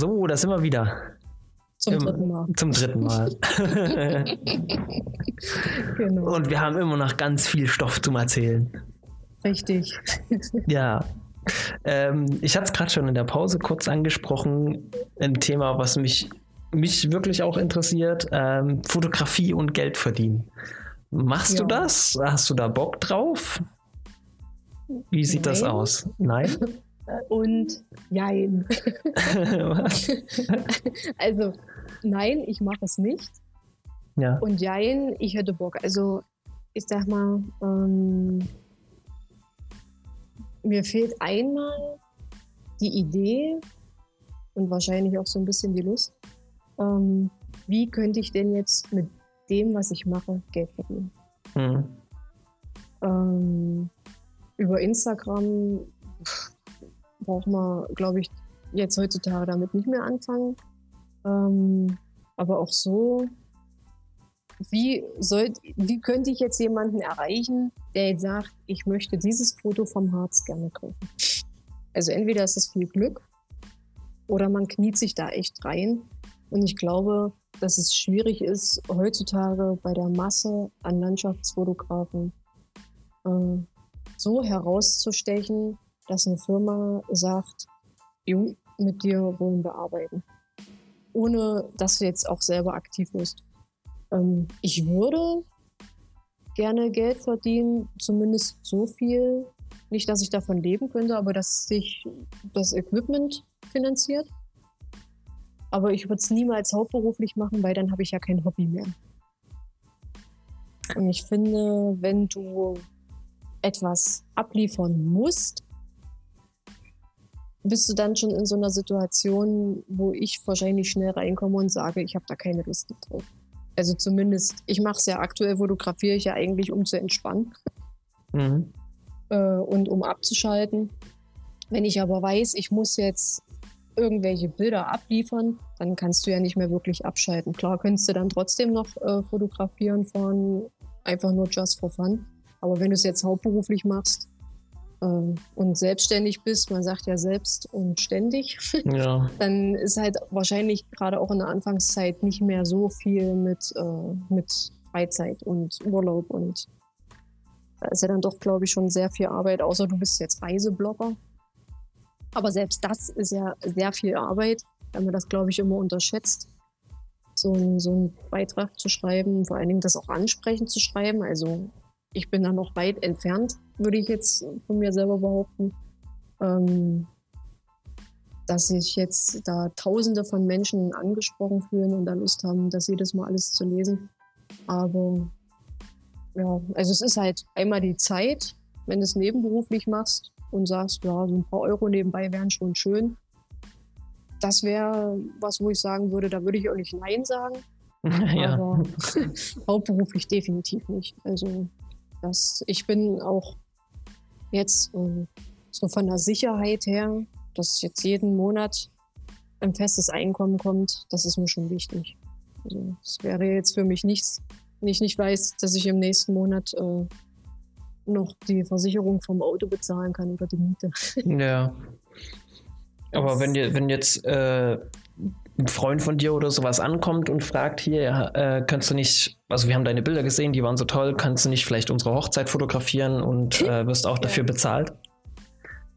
So, da sind wir wieder. Zum Im- dritten Mal. Zum dritten Mal. Genau. Und wir haben immer noch ganz viel Stoff zum Erzählen. Richtig. Ja. Ähm, ich hatte es gerade schon in der Pause kurz angesprochen. Ein Thema, was mich, mich wirklich auch interessiert: ähm, Fotografie und Geld verdienen. Machst du Ja. das? Hast du da Bock drauf? Wie sieht das Nein. aus? Nein? Und jein. Was? Also, nein, ich mache es nicht. ja. Und jein, ich hätte Bock. Also, ich sag mal, ähm, mir fehlt einmal die Idee und wahrscheinlich auch so ein bisschen die Lust. Ähm, wie könnte ich denn jetzt mit dem, was ich mache, Geld verdienen? Hm. Ähm, über Instagram pff, braucht man, glaube ich, jetzt heutzutage damit nicht mehr anfangen. Ähm, aber auch so, wie, soll, wie könnte ich jetzt jemanden erreichen, der jetzt sagt, ich möchte dieses Foto vom Harz gerne kaufen? Also entweder ist es viel Glück oder man kniet sich da echt rein. Und ich glaube, dass es schwierig ist, heutzutage bei der Masse an Landschaftsfotografen äh, so herauszustechen, dass eine Firma sagt, Jung, mit dir wollen wir arbeiten. Ohne dass du jetzt auch selber aktiv wirst. Ähm, ich würde gerne Geld verdienen, zumindest so viel. Nicht, dass ich davon leben könnte, aber dass sich das Equipment finanziert. Aber ich würde es niemals hauptberuflich machen, weil dann habe ich ja kein Hobby mehr. Und ich finde, wenn du etwas abliefern musst, bist du dann schon in so einer Situation, wo ich wahrscheinlich schnell reinkomme und sage, ich habe da keine Lust drauf. Also zumindest, ich mache es ja aktuell, fotografiere ich ja eigentlich, um zu entspannen Mhm. äh, und um abzuschalten. Wenn ich aber weiß, ich muss jetzt irgendwelche Bilder abliefern, dann kannst du ja nicht mehr wirklich abschalten. Klar könntest du dann trotzdem noch äh, fotografieren fahren, einfach nur just for fun. Aber wenn du es jetzt hauptberuflich machst äh, und selbstständig bist, man sagt ja selbst und ständig, Ja. dann ist halt wahrscheinlich gerade auch in der Anfangszeit nicht mehr so viel mit, äh, mit Freizeit und Urlaub und da ist ja dann doch, glaube ich, schon sehr viel Arbeit, außer du bist jetzt Reiseblogger. Aber selbst das ist ja sehr viel Arbeit, wenn man das, glaube ich, immer unterschätzt, so, ein, so einen Beitrag zu schreiben, vor allen Dingen das auch ansprechend zu schreiben. Also ich bin da noch weit entfernt, würde ich jetzt von mir selber behaupten. Ähm, dass sich jetzt da Tausende von Menschen angesprochen fühlen und da Lust haben, das jedes Mal alles zu lesen. Aber ja, also es ist halt einmal die Zeit, wenn du es nebenberuflich machst und sagst, ja, so ein paar Euro nebenbei wären schon schön. Das wäre was, wo ich sagen würde, da würde ich auch nicht Nein sagen, ja. aber hauptberuflich definitiv nicht. Also das, ich bin auch jetzt äh, so von der Sicherheit her, dass jetzt jeden Monat ein festes Einkommen kommt, das ist mir schon wichtig. Also es wäre jetzt für mich nichts, wenn ich nicht weiß, dass ich im nächsten Monat äh, noch die Versicherung vom Auto bezahlen kann oder die Miete. Ja. Aber wenn, wenn jetzt äh, ein Freund von dir oder sowas ankommt und fragt, hier, äh, kannst du nicht, also wir haben deine Bilder gesehen, die waren so toll, kannst du nicht vielleicht unsere Hochzeit fotografieren und äh, wirst auch dafür bezahlt?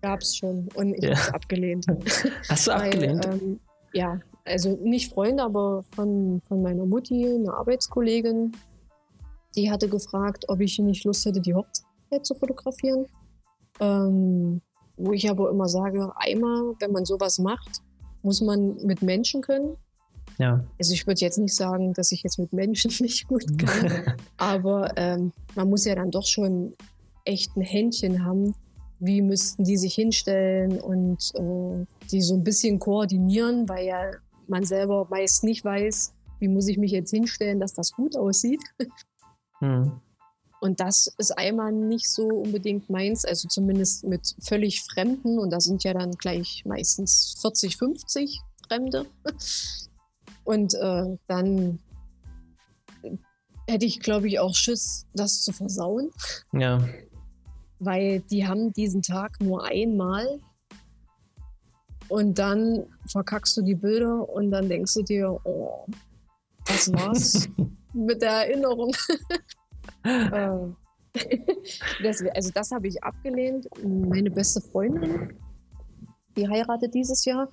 Gab's schon und ich Ja. habe es abgelehnt. Hast du Weil, abgelehnt? Ähm, ja, also nicht Freunde, aber von, von meiner Mutti, eine Arbeitskollegin, die hatte gefragt, ob ich nicht Lust hätte, die Hochzeit zu fotografieren. Ähm, wo ich aber immer sage, einmal, wenn man sowas macht, muss man mit Menschen können. ja. Also ich würde jetzt nicht sagen, dass ich jetzt mit Menschen nicht gut kann, aber ähm, man muss ja dann doch schon echt ein Händchen haben. Wie müssten die sich hinstellen und äh, die so ein bisschen koordinieren, weil ja man selber meist nicht weiß, wie muss ich mich jetzt hinstellen, dass das gut aussieht. Hm. Und das ist einmal nicht so unbedingt meins, also zumindest mit völlig Fremden. Und da sind ja dann gleich meistens 40, 50 Fremde. Und äh, dann hätte ich, glaube ich, auch Schiss, das zu versauen, Ja. weil die haben diesen Tag nur einmal. Und dann verkackst du die Bilder und dann denkst du dir, oh, das war's mit der Erinnerung. Ähm, das, also das habe ich abgelehnt. Meine beste Freundin, die heiratet dieses Jahr,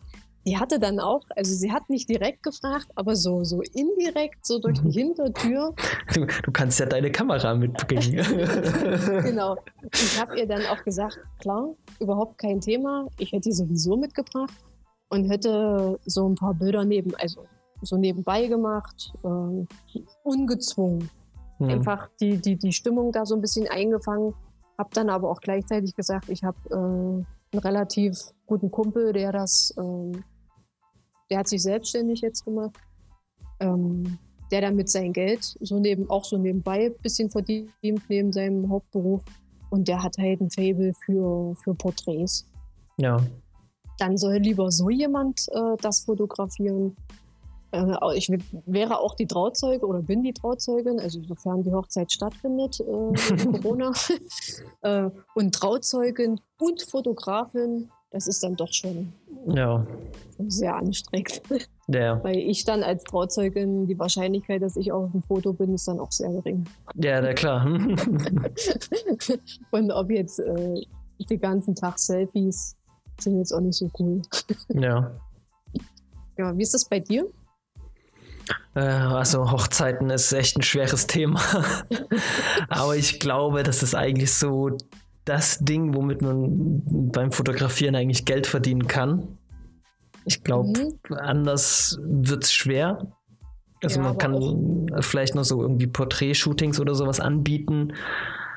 die hatte dann auch, also sie hat nicht direkt gefragt, aber so, so indirekt, so durch die mhm. Hintertür. Du, du kannst ja deine Kamera mitbringen. genau. Ich habe ihr dann auch gesagt, klar, überhaupt kein Thema. Ich hätte die sowieso mitgebracht und hätte so ein paar Bilder neben, also so nebenbei gemacht, äh, ungezwungen. Mhm. Einfach die, die, die Stimmung da so ein bisschen eingefangen. Hab dann aber auch gleichzeitig gesagt, ich habe äh, einen relativ guten Kumpel, der das äh, der hat sich selbstständig jetzt gemacht, ähm, der damit sein Geld so neben, auch so nebenbei ein bisschen verdient, neben seinem Hauptberuf. Und der hat halt ein Fable für, für Porträts. Ja. Dann soll lieber so jemand äh, das fotografieren. Äh, ich wäre auch die Trauzeuge oder bin die Trauzeugin, also sofern die Hochzeit stattfindet, äh, Corona. äh, und Trauzeugin und Fotografin das ist dann doch schon ja. sehr anstrengend. Ja. Weil ich dann als Trauzeugin, die Wahrscheinlichkeit, dass ich auf dem Foto bin, ist dann auch sehr gering. Ja, na klar. Und ob jetzt äh, die ganzen Tag Selfies sind jetzt auch nicht so cool. Ja. Ja, wie ist das bei dir? Äh, also Hochzeiten ist echt ein schweres Thema. Aber ich glaube, das ist eigentlich so das Ding, womit man beim Fotografieren eigentlich Geld verdienen kann. Ich glaube, mhm. anders wird es schwer. Also ja, man kann vielleicht noch so irgendwie Porträt-Shootings oder sowas anbieten,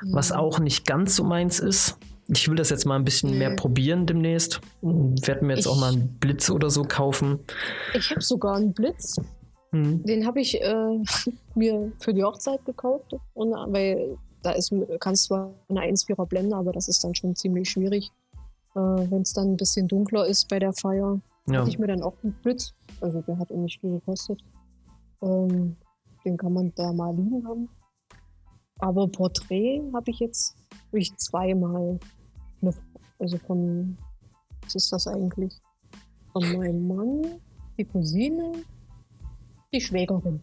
mhm. was auch nicht ganz so meins ist. Ich will das jetzt mal ein bisschen nee. mehr probieren demnächst. Werde mir jetzt ich, auch mal einen Blitz oder so kaufen. Ich habe sogar einen Blitz. Mhm. Den habe ich äh, mir für die Hochzeit gekauft. Und, weil da ist, kannst zwar eine 1,4er blenden, aber das ist dann schon ziemlich schwierig. Äh, Wenn es dann ein bisschen dunkler ist bei der Feier, ja. hatte ich mir dann auch einen Blitz. Also der hat auch nicht viel gekostet. Ähm, den kann man da mal liegen haben. Aber Porträt habe ich jetzt ich zweimal. Eine, also von, was ist das eigentlich? Von meinem Mann, die Cousine, die Schwägerin.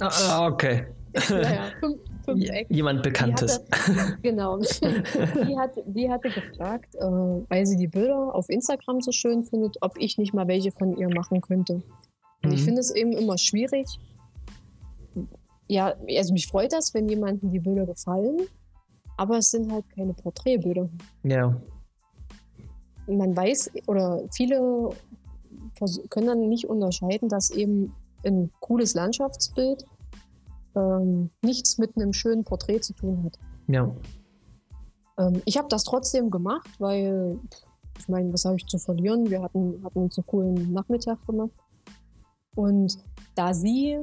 Ah, ah, okay. Naja, fünf, fünf. Jemand Bekanntes. Die hatte, genau. die, hat, die hatte gefragt, äh, weil sie die Bilder auf Instagram so schön findet, ob ich nicht mal welche von ihr machen könnte. Und mhm. ich finde es eben immer schwierig. Ja, also mich freut das, wenn jemandem die Bilder gefallen, aber es sind halt keine Porträtbilder. Ja. Man weiß, oder viele können dann nicht unterscheiden, dass eben ein cooles Landschaftsbild ähm, nichts mit einem schönen Porträt zu tun hat. Ja. Ähm, ich habe das trotzdem gemacht, weil, ich meine, was habe ich zu verlieren? Wir hatten, hatten uns einen coolen Nachmittag gemacht. Und da sie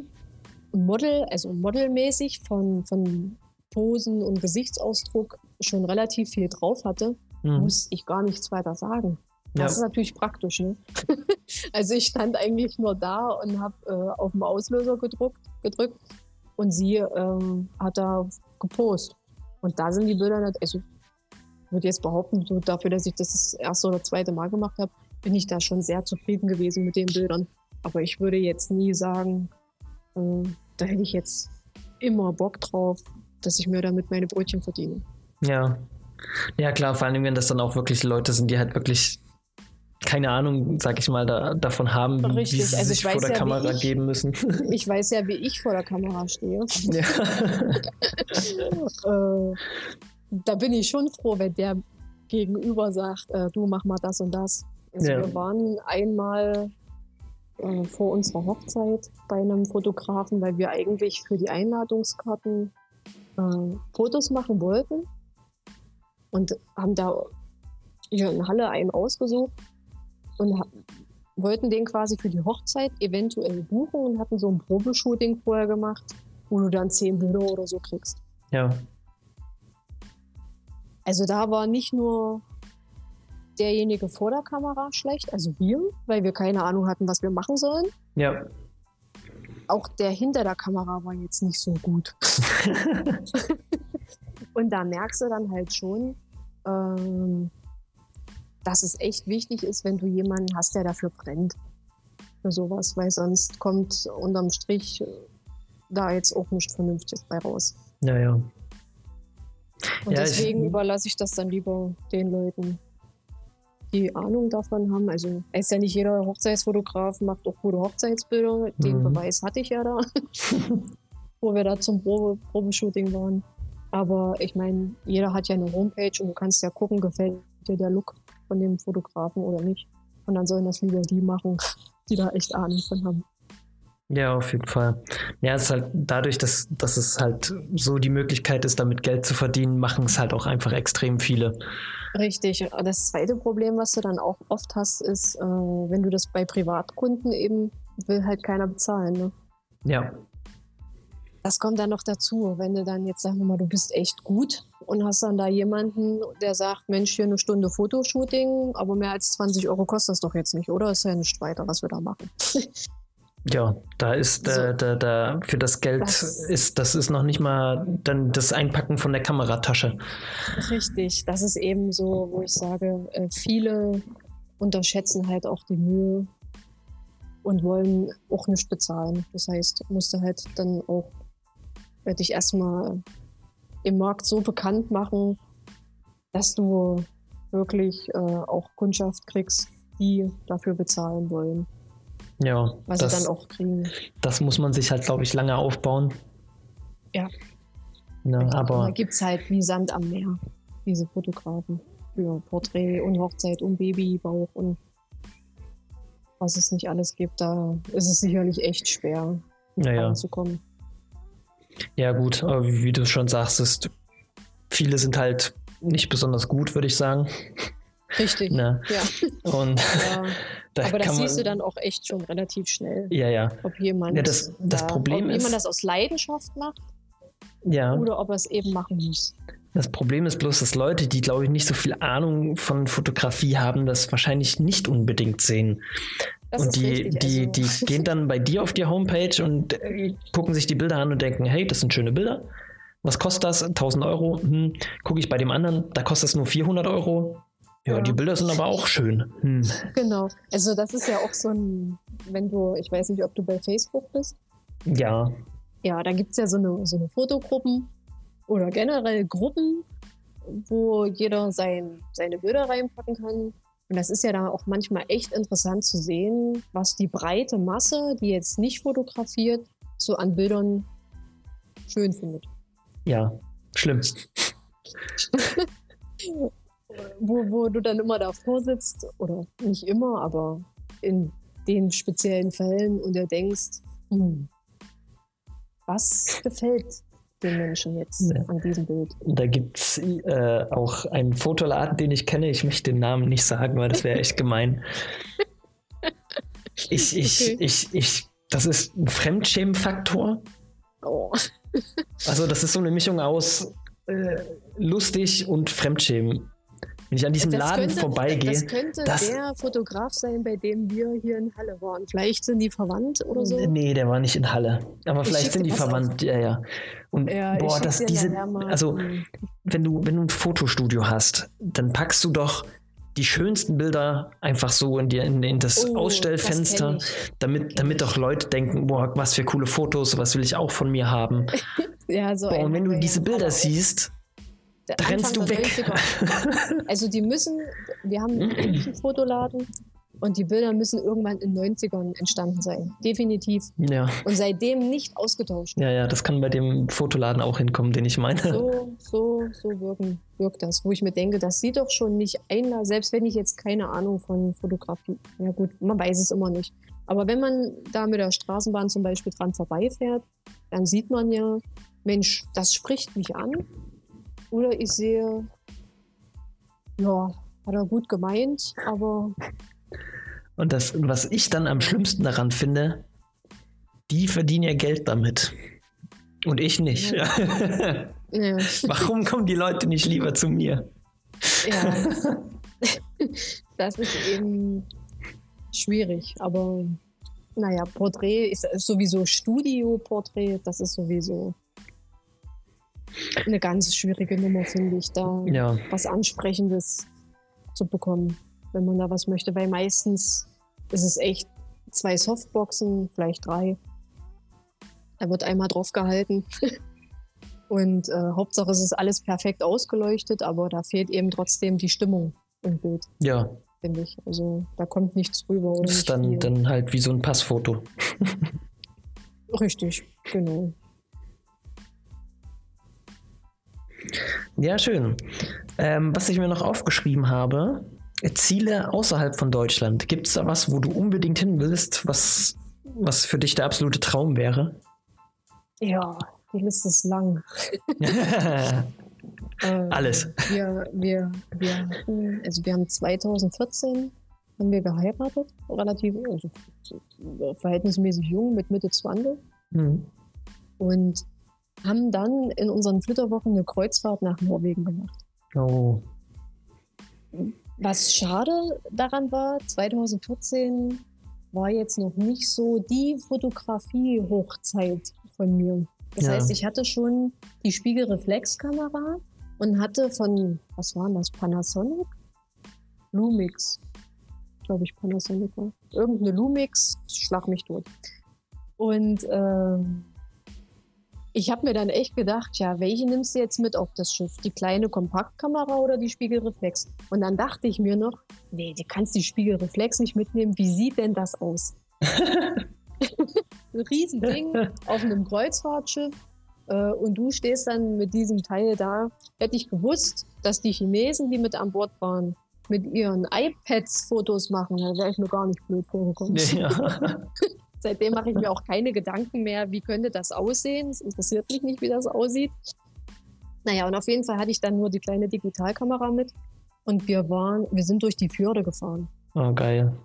Model, also modelmäßig von, von Posen und Gesichtsausdruck schon relativ viel drauf hatte, mhm. muss ich gar nichts weiter sagen. Das ja. ist natürlich praktisch. Ne? also ich stand eigentlich nur da und habe äh, auf den Auslöser gedruckt, gedrückt und sie ähm, hat da gepostet. Und da sind die Bilder nicht, also ich würde jetzt behaupten, so dafür, dass ich das das erste oder zweite Mal gemacht habe, bin ich da schon sehr zufrieden gewesen mit den Bildern. Aber ich würde jetzt nie sagen, äh, da hätte ich jetzt immer Bock drauf, dass ich mir damit meine Brötchen verdiene. Ja. Ja, klar, vor allem, wenn das dann auch wirklich Leute sind, die halt wirklich keine Ahnung, sag ich mal, da, davon haben, Richtig. wie sie also sich vor der ja, Kamera ich, geben müssen. Ich weiß ja, wie ich vor der Kamera stehe. Ja. äh, da bin ich schon froh, wenn der Gegenüber sagt, äh, du mach mal das und das. Also ja. Wir waren einmal äh, vor unserer Hochzeit bei einem Fotografen, weil wir eigentlich für die Einladungskarten Fotos machen wollten und haben da hier in Halle einen ausgesucht und wollten den quasi für die Hochzeit eventuell buchen und hatten so ein Probeshooting vorher gemacht, wo du dann zehn Bilder oder so kriegst. Ja. Also da war nicht nur derjenige vor der Kamera schlecht, also wir, weil wir keine Ahnung hatten, was wir machen sollen. Ja. Auch der hinter der Kamera war jetzt nicht so gut. und da merkst du dann halt schon, ähm, dass es echt wichtig ist, wenn du jemanden hast, der dafür brennt. Für sowas, weil sonst kommt unterm Strich da jetzt auch nicht vernünftig bei raus. Ja, ja. Und Ja, ich- deswegen überlasse ich das dann lieber den Leuten, die Ahnung davon haben. Also es ist ja nicht jeder Hochzeitsfotograf macht auch gute Hochzeitsbilder. Den Mhm. Beweis hatte ich ja da, wo wir da zum Probe Probenshooting waren. Aber ich meine, jeder hat ja eine Homepage und du kannst ja gucken, gefällt dir der Look von dem Fotografen oder nicht. Und dann sollen das lieber die machen, die da echt Ahnung von haben. Ja, auf jeden Fall. Ja, es ist halt dadurch, dass, dass es halt so die Möglichkeit ist, damit Geld zu verdienen, machen es halt auch einfach extrem viele. Richtig. Das zweite Problem, was du dann auch oft hast, ist, äh, wenn du das bei Privatkunden eben will halt keiner bezahlen. Ne? Ja, Das kommt dann noch dazu, wenn du dann jetzt sagen wir mal, du bist echt gut und hast dann da jemanden, der sagt, Mensch, hier eine Stunde Fotoshooting, aber mehr als 20 Euro kostet das doch jetzt nicht, oder? Ist ja nicht weiter, was wir da machen. ja, da ist So. äh, da, da für das Geld Das- ist, das ist noch nicht mal dann das Einpacken von der Kameratasche. Richtig, das ist eben so, wo ich sage, äh, viele unterschätzen halt auch die Mühe und wollen auch nicht bezahlen. Das heißt, musst du halt dann auch äh, dich erstmal im Markt so bekannt machen, dass du wirklich äh, auch Kundschaft kriegst, die dafür bezahlen wollen, Ja, was das, sie dann auch kriegen. das muss man sich halt, glaube ich, lange aufbauen. Ja. Ne, da aber gibt es halt wie Sand am Meer, diese Fotografen. Für Porträt und Hochzeit und Babybauch und was es nicht alles gibt, da ist es sicherlich echt schwer, naja. ranzukommen. Ja, gut, aber wie, du schon sagst, ist, viele sind halt nicht besonders gut, würde ich sagen. Richtig. Ne? Ja. Und ja. da Aber das siehst du dann auch echt schon relativ schnell, Ja, ja. ob jemand, Ja, das- das da, Problem ob ist- jemand das aus Leidenschaft macht Ja. oder ob er es eben machen muss. Das Problem ist bloß, dass Leute, die, glaube ich, nicht so viel Ahnung von Fotografie haben, das wahrscheinlich nicht unbedingt sehen. Das und die, richtig. die, also, die gehen dann bei dir auf die Homepage und äh, gucken sich die Bilder an und denken, hey, das sind schöne Bilder. Was kostet das? 1000 Euro? Hm. Gucke ich bei dem anderen, da kostet es nur 400 Euro. Ja, Ja. die Bilder sind aber auch schön. Hm. Genau. Also das ist ja auch so ein, wenn du, ich weiß nicht, ob du bei Facebook bist. Ja, Ja, da gibt es ja so eine, so eine Fotogruppen oder generell Gruppen, wo jeder sein, seine Bilder reinpacken kann. Und das ist ja dann auch manchmal echt interessant zu sehen, was die breite Masse, die jetzt nicht fotografiert, so an Bildern schön findet. ja, schlimm. Wo, wo du dann immer davor sitzt, oder nicht immer, aber in den speziellen Fällen und du denkst, hm, was gefällt den Menschen jetzt an diesem Bild? Da gibt es äh, auch einen Fotoladen, den ich kenne. Ich möchte den Namen nicht sagen, weil das wäre echt gemein. Ich, ich, Okay. ich, ich, das ist ein Fremdschämenfaktor. Oh. Also, das ist so eine Mischung aus äh, lustig und Fremdschämen. Wenn ich an diesem Das Laden könnte- vorbeigehe, Das könnte das- der Fotograf sein, bei dem wir hier in Halle waren. Vielleicht sind die verwandt oder so. Nee, der war nicht in Halle. Aber Ich vielleicht sind die verwandt, ja, ja. Und Ja, boah, dass diese, also wenn du, wenn du ein Fotostudio hast, dann packst du doch die schönsten Bilder einfach so in, die, in, in das Oh, Ausstellfenster, das damit, damit doch Leute denken, boah, was für coole Fotos, was will ich auch von mir haben. Ja, so Boah, und wenn du diese Bilder auch. siehst, Der rennst du weg. 90er. Also die müssen, wir haben einen Fotoladen und die Bilder müssen irgendwann in den 90ern entstanden sein. Definitiv. ja, Und seitdem nicht ausgetauscht. ja, ja, das kann bei dem Fotoladen auch hinkommen, den ich meine. So, so, so wirken, wirkt das. Wo ich mir denke, das sieht doch schon nicht einladend, selbst wenn ich jetzt keine Ahnung von Fotografie, ja gut, man weiß es immer nicht. Aber wenn man da mit der Straßenbahn zum Beispiel dran vorbeifährt, dann sieht man ja, Mensch, das spricht mich an. Oder ich sehe, ja, hat er gut gemeint, aber Und das, was ich dann am schlimmsten daran finde, die verdienen ja Geld damit. Und ich nicht. Ja. ja, Warum kommen die Leute nicht lieber zu mir? ja. das ist eben schwierig. Aber naja, Porträt ist sowieso Studio-Porträt, das ist sowieso eine ganz schwierige Nummer, finde ich, da Ja, was Ansprechendes zu bekommen. wenn man da was möchte, weil meistens ist es echt zwei Softboxen, vielleicht drei. Da wird einmal drauf gehalten. Und äh, Hauptsache es ist alles perfekt ausgeleuchtet, aber da fehlt eben trotzdem die Stimmung im Bild. Ja. Finde ich. Also da kommt nichts rüber. Oder das ist dann, dann halt wie so ein Passfoto. Richtig, genau. Ja, schön. Ähm, was ich mir noch aufgeschrieben habe, Ziele außerhalb von Deutschland. Gibt es da was, wo du unbedingt hin willst, was, was für dich der absolute Traum wäre? Ja, die Liste ist lang. Ähm, Alles. Wir, wir, wir, hatten, also wir haben 2014 haben wir geheiratet, relativ also verhältnismäßig jung, mit Mitte 20. Mhm. Und haben dann in unseren Flitterwochen eine Kreuzfahrt nach Norwegen gemacht. Oh. Was schade daran war, 2014 war jetzt noch nicht so die Fotografie-Hochzeit von mir. Das ja. heißt, ich hatte schon die Spiegelreflexkamera und hatte von, was waren das, Panasonic? Lumix, glaube ich, Panasonic war. Irgendeine Lumix, schlag mich tot. Und äh, ich habe mir dann echt gedacht, ja, welche nimmst du jetzt mit auf das Schiff? Die kleine Kompaktkamera oder die Spiegelreflex? Und dann dachte ich mir noch, nee, du kannst die Spiegelreflex nicht mitnehmen. Wie sieht denn das aus? Ein Riesending auf einem Kreuzfahrtschiff äh, und du stehst dann mit diesem Teil da. Hätte ich gewusst, dass die Chinesen, die mit an Bord waren, mit ihren iPads Fotos machen, dann wäre ich mir gar nicht blöd vorgekommen. Ja. Seitdem mache ich mir auch keine Gedanken mehr, wie könnte das aussehen. Es interessiert mich nicht, wie das aussieht. Naja, und auf jeden Fall hatte ich dann nur die kleine Digitalkamera mit und wir waren, wir sind durch die Fjorde gefahren. Oh, geil.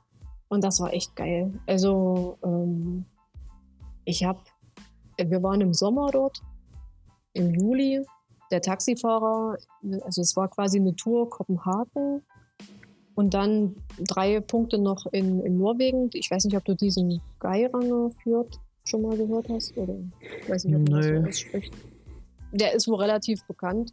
Und das war echt geil. Also, ähm, ich habe, wir waren im Sommer dort, im Juli. Der Taxifahrer, also es war quasi eine Tour Kopenhagen, und dann drei Punkte noch in, in Norwegen. Ich weiß nicht, ob du diesen Geiranger führt schon mal gehört hast. Oder ich weiß nicht, ob man das so ausspricht. Der ist wohl relativ bekannt.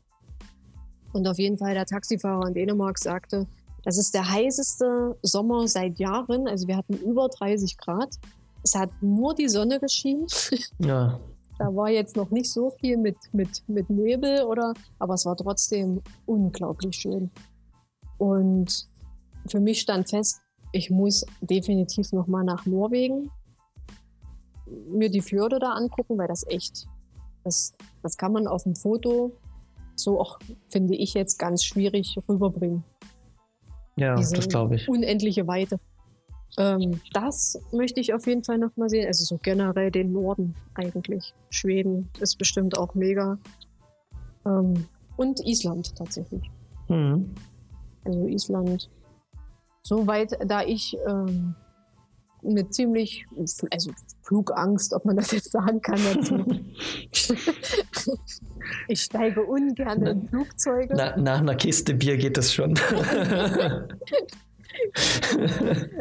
Und auf jeden Fall der Taxifahrer in Dänemark sagte, das ist der heißeste Sommer seit Jahren. Also wir hatten über 30 Grad. Es hat nur die Sonne geschienen. Ja. Da war jetzt noch nicht so viel mit, mit, mit Nebel oder, aber es war trotzdem unglaublich schön. Und für mich stand fest, ich muss definitiv nochmal nach Norwegen mir die Fjorde da angucken, weil das echt, das, das kann man auf dem Foto so auch, finde ich jetzt, ganz schwierig rüberbringen. Ja, Diese das glaube ich. Unendliche Weite. Ähm, das möchte ich auf jeden Fall nochmal sehen. Also so generell den Norden eigentlich. Schweden ist bestimmt auch mega. Ähm, und Island tatsächlich. Mhm. Also Island Soweit, da ich ähm, mit ziemlich, also Flugangst, ob man das jetzt sagen kann dazu. ich steige ungern in Flugzeuge. Na, nach einer Kiste Bier geht das schon.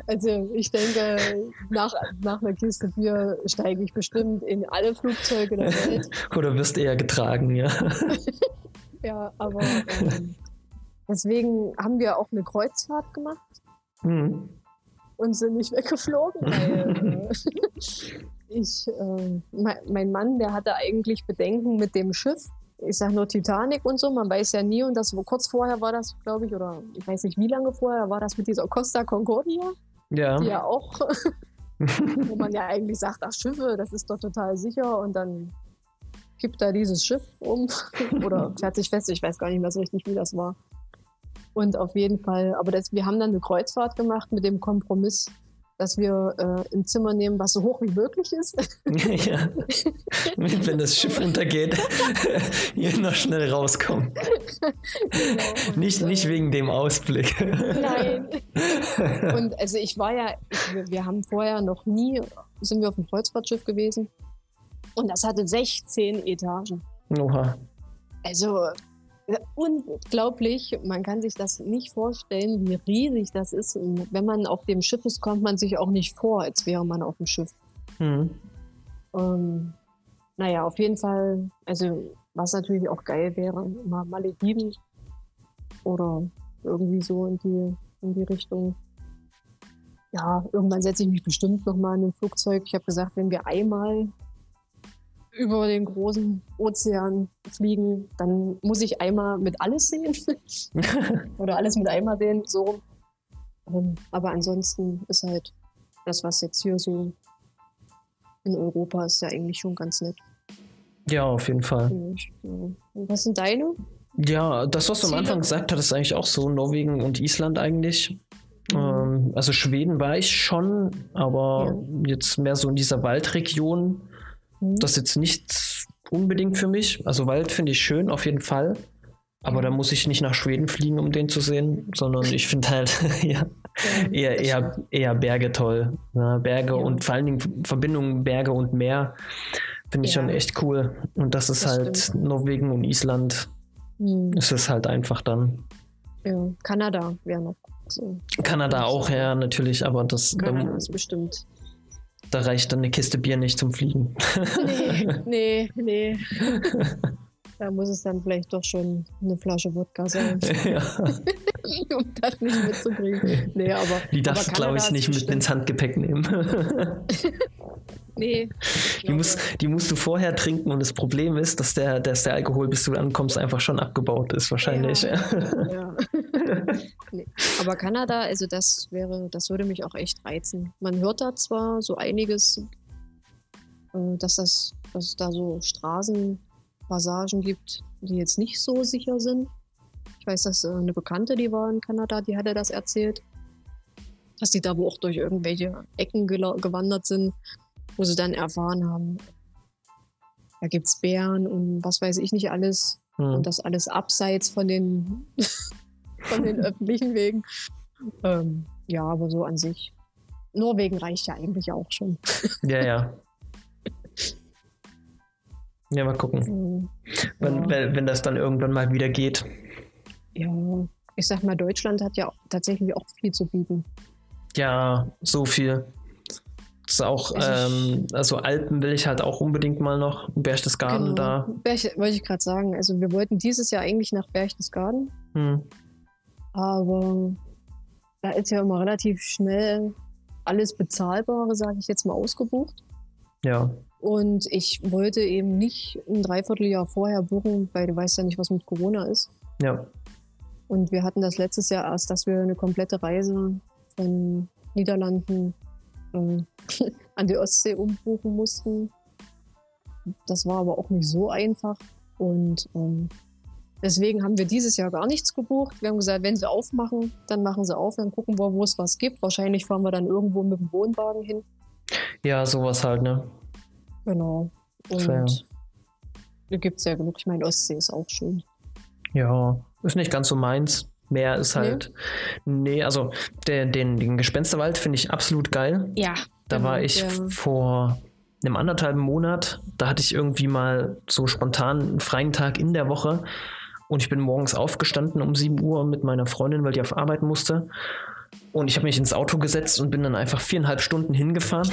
also ich denke, nach, nach einer Kiste Bier steige ich bestimmt in alle Flugzeuge der Welt. Oder wirst eher getragen, ja. ja, aber ähm, deswegen haben wir auch eine Kreuzfahrt gemacht. Mhm. Und sind nicht weggeflogen, weil äh, ich, äh, mein, Mann, der hatte eigentlich Bedenken mit dem Schiff. Ich sage nur Titanic und so, man weiß ja nie. Und das kurz vorher war das, glaube ich, oder ich weiß nicht wie lange vorher, war das mit dieser Costa Concordia. Ja. Die ja auch, wo man ja eigentlich sagt, ach Schiffe, das ist doch total sicher. Und dann kippt da dieses Schiff um oder fährt sich fest. Ich weiß gar nicht mehr so richtig, wie das war. Und auf jeden Fall, aber das, wir haben dann eine Kreuzfahrt gemacht mit dem Kompromiss, dass wir äh, ein Zimmer nehmen, was so hoch wie möglich ist. ja. Wenn das Schiff untergeht, hier noch schnell rauskommen. Genau. Nicht, nicht wegen dem Ausblick. Nein. Und also ich war ja, ich, wir haben vorher noch nie, sind wir auf dem Kreuzfahrtschiff gewesen. Und das hatte 16 Etagen. Oha. Also unglaublich. Man kann sich das nicht vorstellen, wie riesig das ist. Und wenn man auf dem Schiff ist, kommt man sich auch nicht vor, als wäre man auf dem Schiff. Mhm. Ähm, naja, auf jeden Fall, also was natürlich auch geil wäre, mal Malediven oder irgendwie so in die in die Richtung. Ja, irgendwann setze ich mich bestimmt nochmal in ein Flugzeug. Ich habe gesagt, wenn wir einmal über den großen Ozean fliegen, dann muss ich einmal mit alles sehen. Oder alles mit einmal sehen, so. Ähm, aber ansonsten ist halt das, was jetzt hier so in Europa ist, ja eigentlich schon ganz nett. Ja, auf jeden Fall. Und was sind deine? Ja, das, was du am Anfang gesagt hast, ist eigentlich auch so. Norwegen und Island eigentlich. Mhm. Ähm, also Schweden war ich schon, aber ja. jetzt mehr so in dieser Waldregion. Mhm. Das ist jetzt nichts unbedingt für mich. Also Wald finde ich schön, auf jeden Fall. Aber da muss ich nicht nach Schweden fliegen, um den zu sehen, sondern ich finde halt ja, eher, eher, eher Berge toll. Ja, Berge ja. und vor allen Dingen Verbindungen Berge und Meer finde ich schon echt cool. Und das ist das halt stimmt. Norwegen und Island. Hm. Es ist halt einfach dann. Ja, Kanada wäre noch so. Kanada auch, ja, natürlich, aber das. Kanada ist bestimmt. Da reicht dann eine Kiste Bier nicht zum Fliegen. Nee, nee, nee. Da muss es dann vielleicht doch schon eine Flasche Wodka sein. Ja. um das nicht mitzubringen. Nee, aber, die darfst du, glaube ich, nicht mit ins Handgepäck nehmen. nee. Die, muss, die musst du vorher trinken und das Problem ist, dass der, dass der Alkohol, bis du ankommst, einfach schon abgebaut ist, wahrscheinlich. Ja. ja. Nee. Aber Kanada, also das wäre, das würde mich auch echt reizen. Man hört da zwar so einiges, äh, dass das, dass es da so Straßen Passagen gibt, die jetzt nicht so sicher sind. Ich weiß, dass äh, eine Bekannte, die war in Kanada, die hatte das erzählt, dass die da wo auch durch irgendwelche Ecken gewandert sind, wo sie dann erfahren haben, da gibt es Bären und was weiß ich nicht alles. Hm. Und das alles abseits von den, von den öffentlichen Wegen. Ähm, ja, aber so an sich. Norwegen reicht ja eigentlich auch schon. Ja, ja. Ja, mal gucken. Wenn, wenn, wenn das dann irgendwann mal wieder geht. Ja, ich sag mal, Deutschland hat ja tatsächlich auch viel zu bieten. Ja, so viel. Das ist auch, also, ähm, also Alpen will ich halt auch unbedingt mal noch. Berchtesgaden genau. da. Berch, wollte ich gerade sagen. Also wir wollten dieses Jahr eigentlich nach Berchtesgaden. Hm. Aber da ist ja immer relativ schnell alles Bezahlbare, sage ich jetzt mal, ausgebucht. Ja. Und ich wollte eben nicht ein Dreivierteljahr vorher buchen, weil du weißt ja nicht, was mit Corona ist. Ja. Und wir hatten das letztes Jahr erst, dass wir eine komplette Reise von Niederlanden äh, an die Ostsee umbuchen mussten. Das war aber auch nicht so einfach. Und ähm, deswegen haben wir dieses Jahr gar nichts gebucht. Wir haben gesagt, wenn sie aufmachen, dann machen sie auf, dann gucken wir, wo es was gibt. Wahrscheinlich fahren wir dann irgendwo mit dem Wohnwagen hin. Ja, sowas halt, ne? Genau. Und Fair. da gibt es ja genug. Ich meine, Ostsee ist auch schön. Ja, ist nicht ganz so meins. Meer ist halt. Nee, nee also der, den, den Gespensterwald finde ich absolut geil. Ja. Da genau, war ich ja. vor einem anderthalben Monat. Da hatte ich irgendwie mal so spontan einen freien Tag in der Woche. Und ich bin morgens aufgestanden um 7 Uhr mit meiner Freundin, weil die auf Arbeit musste. Und ich habe mich ins Auto gesetzt und bin dann einfach viereinhalb Stunden hingefahren.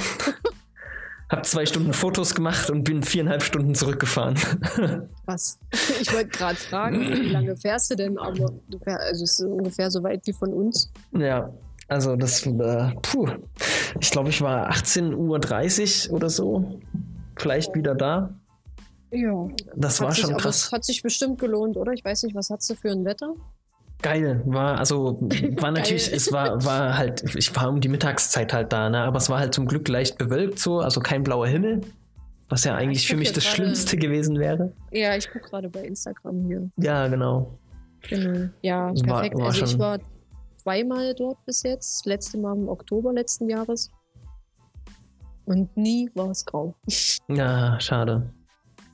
Habe zwei Stunden Fotos gemacht und bin viereinhalb Stunden zurückgefahren. Was? Ich wollte gerade fragen, wie lange fährst du denn? Aber du fährst, also es ist ungefähr so weit wie von uns. Ja, also das, äh, puh. Ich glaube, ich war 18.30 Uhr oder so. Vielleicht wieder da. Ja. Das hat war schon krass. hat sich bestimmt gelohnt, oder? Ich weiß nicht, was hast du für ein Wetter? geil. War, also, war natürlich, es war, war halt, ich war um die Mittagszeit halt da, ne? Aber es war halt zum Glück leicht bewölkt so, also kein blauer Himmel. Was ja eigentlich für mich das grade, Schlimmste gewesen wäre. Ja, ich gucke gerade bei Instagram hier. Ja, genau. Genau. Ja, perfekt. War, war also ich war zweimal dort bis jetzt. Das letzte Mal im Oktober letzten Jahres. Und nie war es grau. Ja, schade.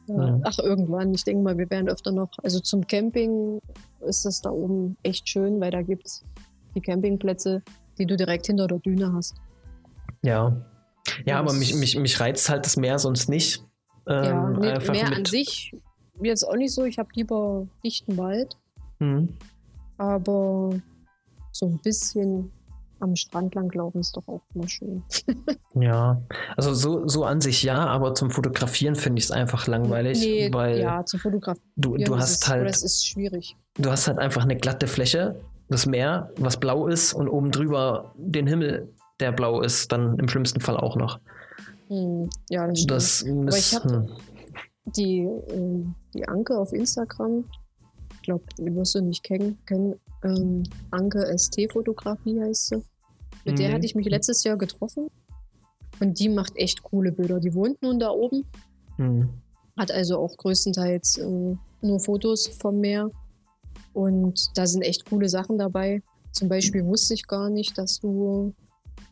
Ja. Ach, irgendwann. Ich denke mal, wir werden öfter noch. Also zum Camping ist das da oben echt schön, weil da gibt es die Campingplätze, die du direkt hinter der Düne hast. Ja. Ja, aber mich, mich, mich reizt halt das Meer sonst nicht. Ähm, ja, nee, Meer an sich jetzt auch nicht so. Ich habe lieber dichten Wald. Mhm. Aber so ein bisschen am Strand lang laufen ist doch auch immer schön. ja, also so, so an sich ja, aber zum Fotografieren finde ich es einfach langweilig. Nee, weil ja, zum Fotografieren. Du, du hast ist, halt. Das ist schwierig. Du hast halt einfach eine glatte Fläche das Meer, was blau ist, und oben drüber den Himmel, der blau ist, dann im schlimmsten Fall auch noch. Hm, ja, das stimmt. Das Aber ich ist, hab- hm. die, äh, die Anke auf Instagram, ich glaube, die wirst du nicht kennen, kennen ähm, Anke ST-Fotografie heißt sie. Mit der Nee. hatte ich mich letztes Jahr getroffen und die macht echt coole Bilder. Die wohnt nun da oben, Hm. hat also auch größtenteils äh, nur Fotos vom Meer und da sind echt coole Sachen dabei. Zum Beispiel wusste ich gar nicht, dass du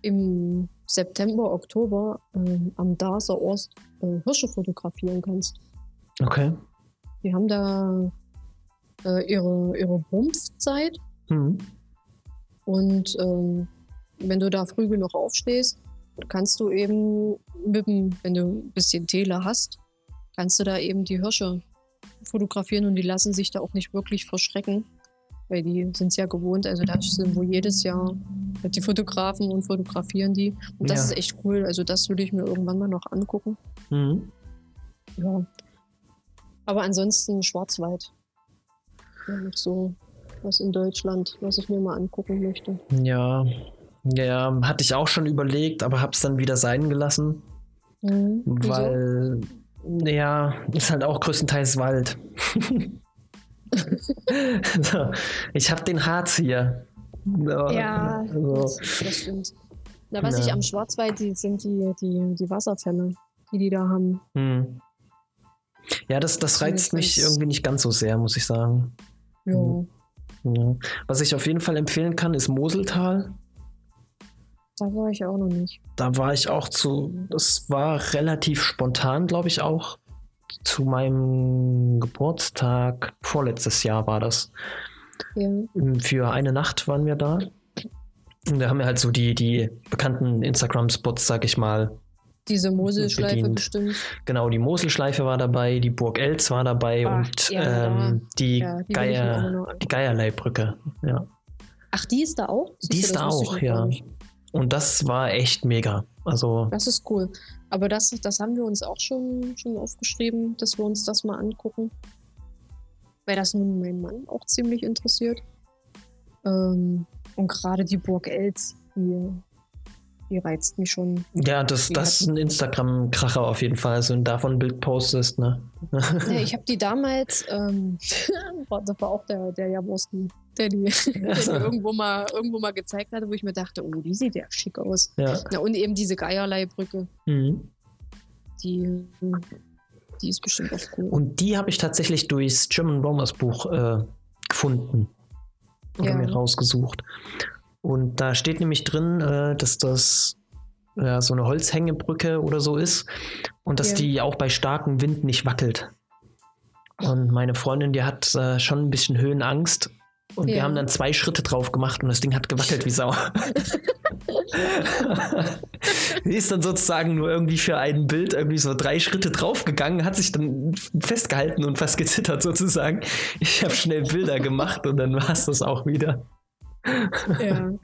im September, Oktober ähm, am Darser Ort äh, Hirsche fotografieren kannst. Okay. Die haben da äh, ihre, ihre Brumpfzeit Hm. und ähm, wenn du da früh genug aufstehst, kannst du eben mit dem, wenn du ein bisschen Tele hast, kannst du da eben die Hirsche fotografieren und die lassen sich da auch nicht wirklich verschrecken, weil die sind es ja gewohnt. Also da sind wo jedes Jahr die Fotografen und fotografieren die. Und das Ja. ist echt cool. Also das würde ich mir irgendwann mal noch angucken. Hm. Ja. Aber ansonsten Schwarzwald. Ja, noch so was in Deutschland, was ich mir mal angucken möchte. Ja. Ja, hatte ich auch schon überlegt, aber hab's dann wieder sein gelassen, Mhm. Weil, ja, ist halt auch größtenteils Wald. so, ich hab den Harz hier. So, Ja, also, das, das stimmt. Na, was Ja. ich am Schwarzwald, die sind die, die, die Wasserfälle, die die da haben. hm. Ja, das, das reizt ich mich irgendwie nicht ganz so sehr, muss ich sagen. Mhm. Ja. Was ich auf jeden Fall empfehlen kann, ist Moseltal. Da war ich auch noch nicht. Da war ich auch zu, das war relativ spontan, glaube ich auch. Zu meinem Geburtstag, vorletztes Jahr war das. Ja. Für eine Nacht waren wir da. Und da haben wir halt so die, die bekannten Instagram-Spots, sag ich mal. Diese Moselschleife Bedient. bestimmt. Genau, die Moselschleife war dabei, die Burg Elz war dabei Ah, und ja, ähm, die, Ja, die Geier, die Geierleihbrücke. Ja. Ach, die ist da auch? Die Siehst ist du, da auch, ja. Und das war echt mega. Also, Das ist cool. Aber das, das haben wir uns auch schon, schon aufgeschrieben, dass wir uns das mal angucken. Weil das nun mein Mann auch ziemlich interessiert. Ähm, und gerade die Burg Els, die, die reizt mich schon. ja, das, das ist ein Instagram-Kracher auf jeden Fall. Also, wenn du davon ein Bild postest, ne? Ja, ich habe die damals, ähm, das war auch der, der Jaworski, der die, der die irgendwo, mal, irgendwo mal gezeigt hatte, wo ich mir dachte, oh, die sieht ja schick aus. ja. Na, und eben diese Geierleihbrücke, Mhm. die, die ist bestimmt auch cool. Und die habe ich tatsächlich durchs German Romers Buch äh, gefunden. Oder Ja. mir rausgesucht. Und da steht nämlich drin, äh, dass das ja, so eine Holzhängebrücke oder so ist und dass Ja. die auch bei starkem Wind nicht wackelt. Und meine Freundin, die hat äh, schon ein bisschen Höhenangst. Und wir Ja. haben dann zwei Schritte drauf gemacht und das Ding hat gewackelt wie Sau. Sie ist dann sozusagen nur irgendwie für ein Bild irgendwie so drei Schritte draufgegangen, hat sich dann festgehalten und fast gezittert sozusagen. Ich habe schnell Bilder gemacht und dann war es das auch wieder. Ja.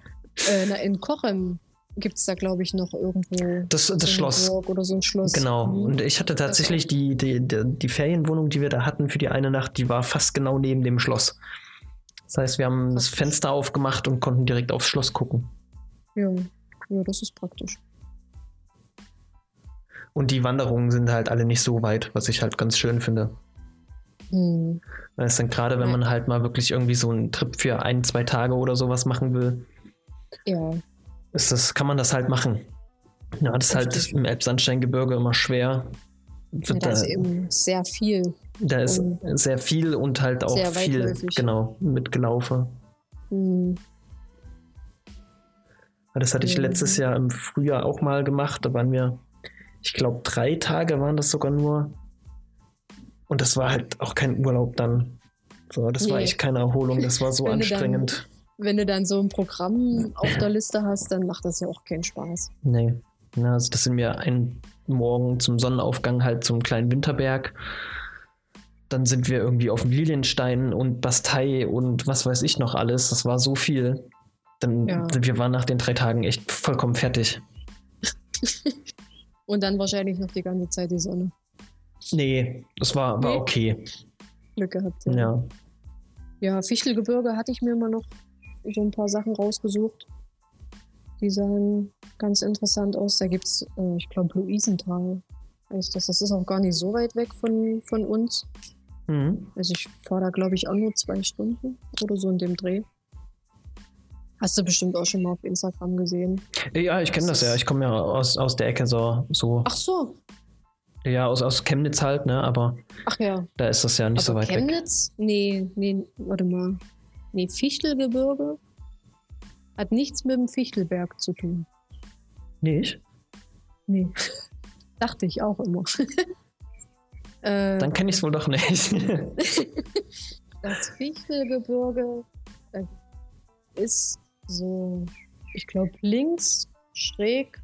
Äh, na, in Kochem gibt es da, glaube ich, noch irgendwo Das, das Schloss. Oder so ein Schloss. Genau. Mhm. Und ich hatte tatsächlich die, die, die, die Ferienwohnung, die wir da hatten für die eine Nacht, die war fast genau neben dem Schloss. Das heißt, wir haben das. Fenster aufgemacht und konnten direkt aufs Schloss gucken. Ja. ja, das ist praktisch. Und die Wanderungen sind halt alle nicht so weit, was ich halt ganz schön finde. Hm. Weil es dann gerade, wenn man halt mal wirklich irgendwie so einen Trip für ein, zwei Tage oder sowas machen will, Ja, ist das, kann man das halt machen. Ja, das ist halt Richtig. im Elbsandsteingebirge immer schwer. ja da ist eben sehr viel. da ist sehr viel und halt auch viel weitläufig. genau mitgelaufen. Hm. Das hatte ich Mhm. letztes Jahr im Frühjahr auch mal gemacht. Da waren wir, ich glaube, drei Tage waren das sogar nur. Und das war halt auch kein Urlaub dann. So, das war Nee. echt keine Erholung, das war so Wenn du dann- anstrengend. Wenn du dann so ein Programm auf der Liste hast, dann macht das ja auch keinen Spaß. Nee. Ja, also das sind wir einen Morgen zum Sonnenaufgang halt zum kleinen Winterberg. Dann sind wir irgendwie auf dem Lilienstein und Bastei und was weiß ich noch alles. Das war so viel. Dann Ja. wir waren nach den drei Tagen echt vollkommen fertig. Und dann wahrscheinlich noch die ganze Zeit die Sonne. Nee, das war, war Nee? okay. Glück gehabt. Ja. Ja, Fichtelgebirge hatte ich mir mal noch so ein paar Sachen rausgesucht. Die sahen ganz interessant aus. Da gibt es, äh, ich glaube, Luisenthal heißt das. Das ist auch gar nicht so weit weg von, von uns. Mhm. Also ich fahre da, glaube ich, auch nur zwei Stunden oder so in dem Dreh. Hast du bestimmt auch schon mal auf Instagram gesehen. Ja, ich kenne das ja. Ich komme ja aus, aus der Ecke so, so. Ach so. Ja, aus, aus Chemnitz halt, ne? Aber Ach ja. da ist das ja nicht so Aber weit weg. Chemnitz? Nee, nee, warte mal. Nee, Fichtelgebirge hat nichts mit dem Fichtelberg zu tun. Nicht? Nee. Dachte ich auch immer. äh, Dann kenne ich es wohl doch nicht. das Fichtelgebirge äh, ist so, ich glaube, links schräg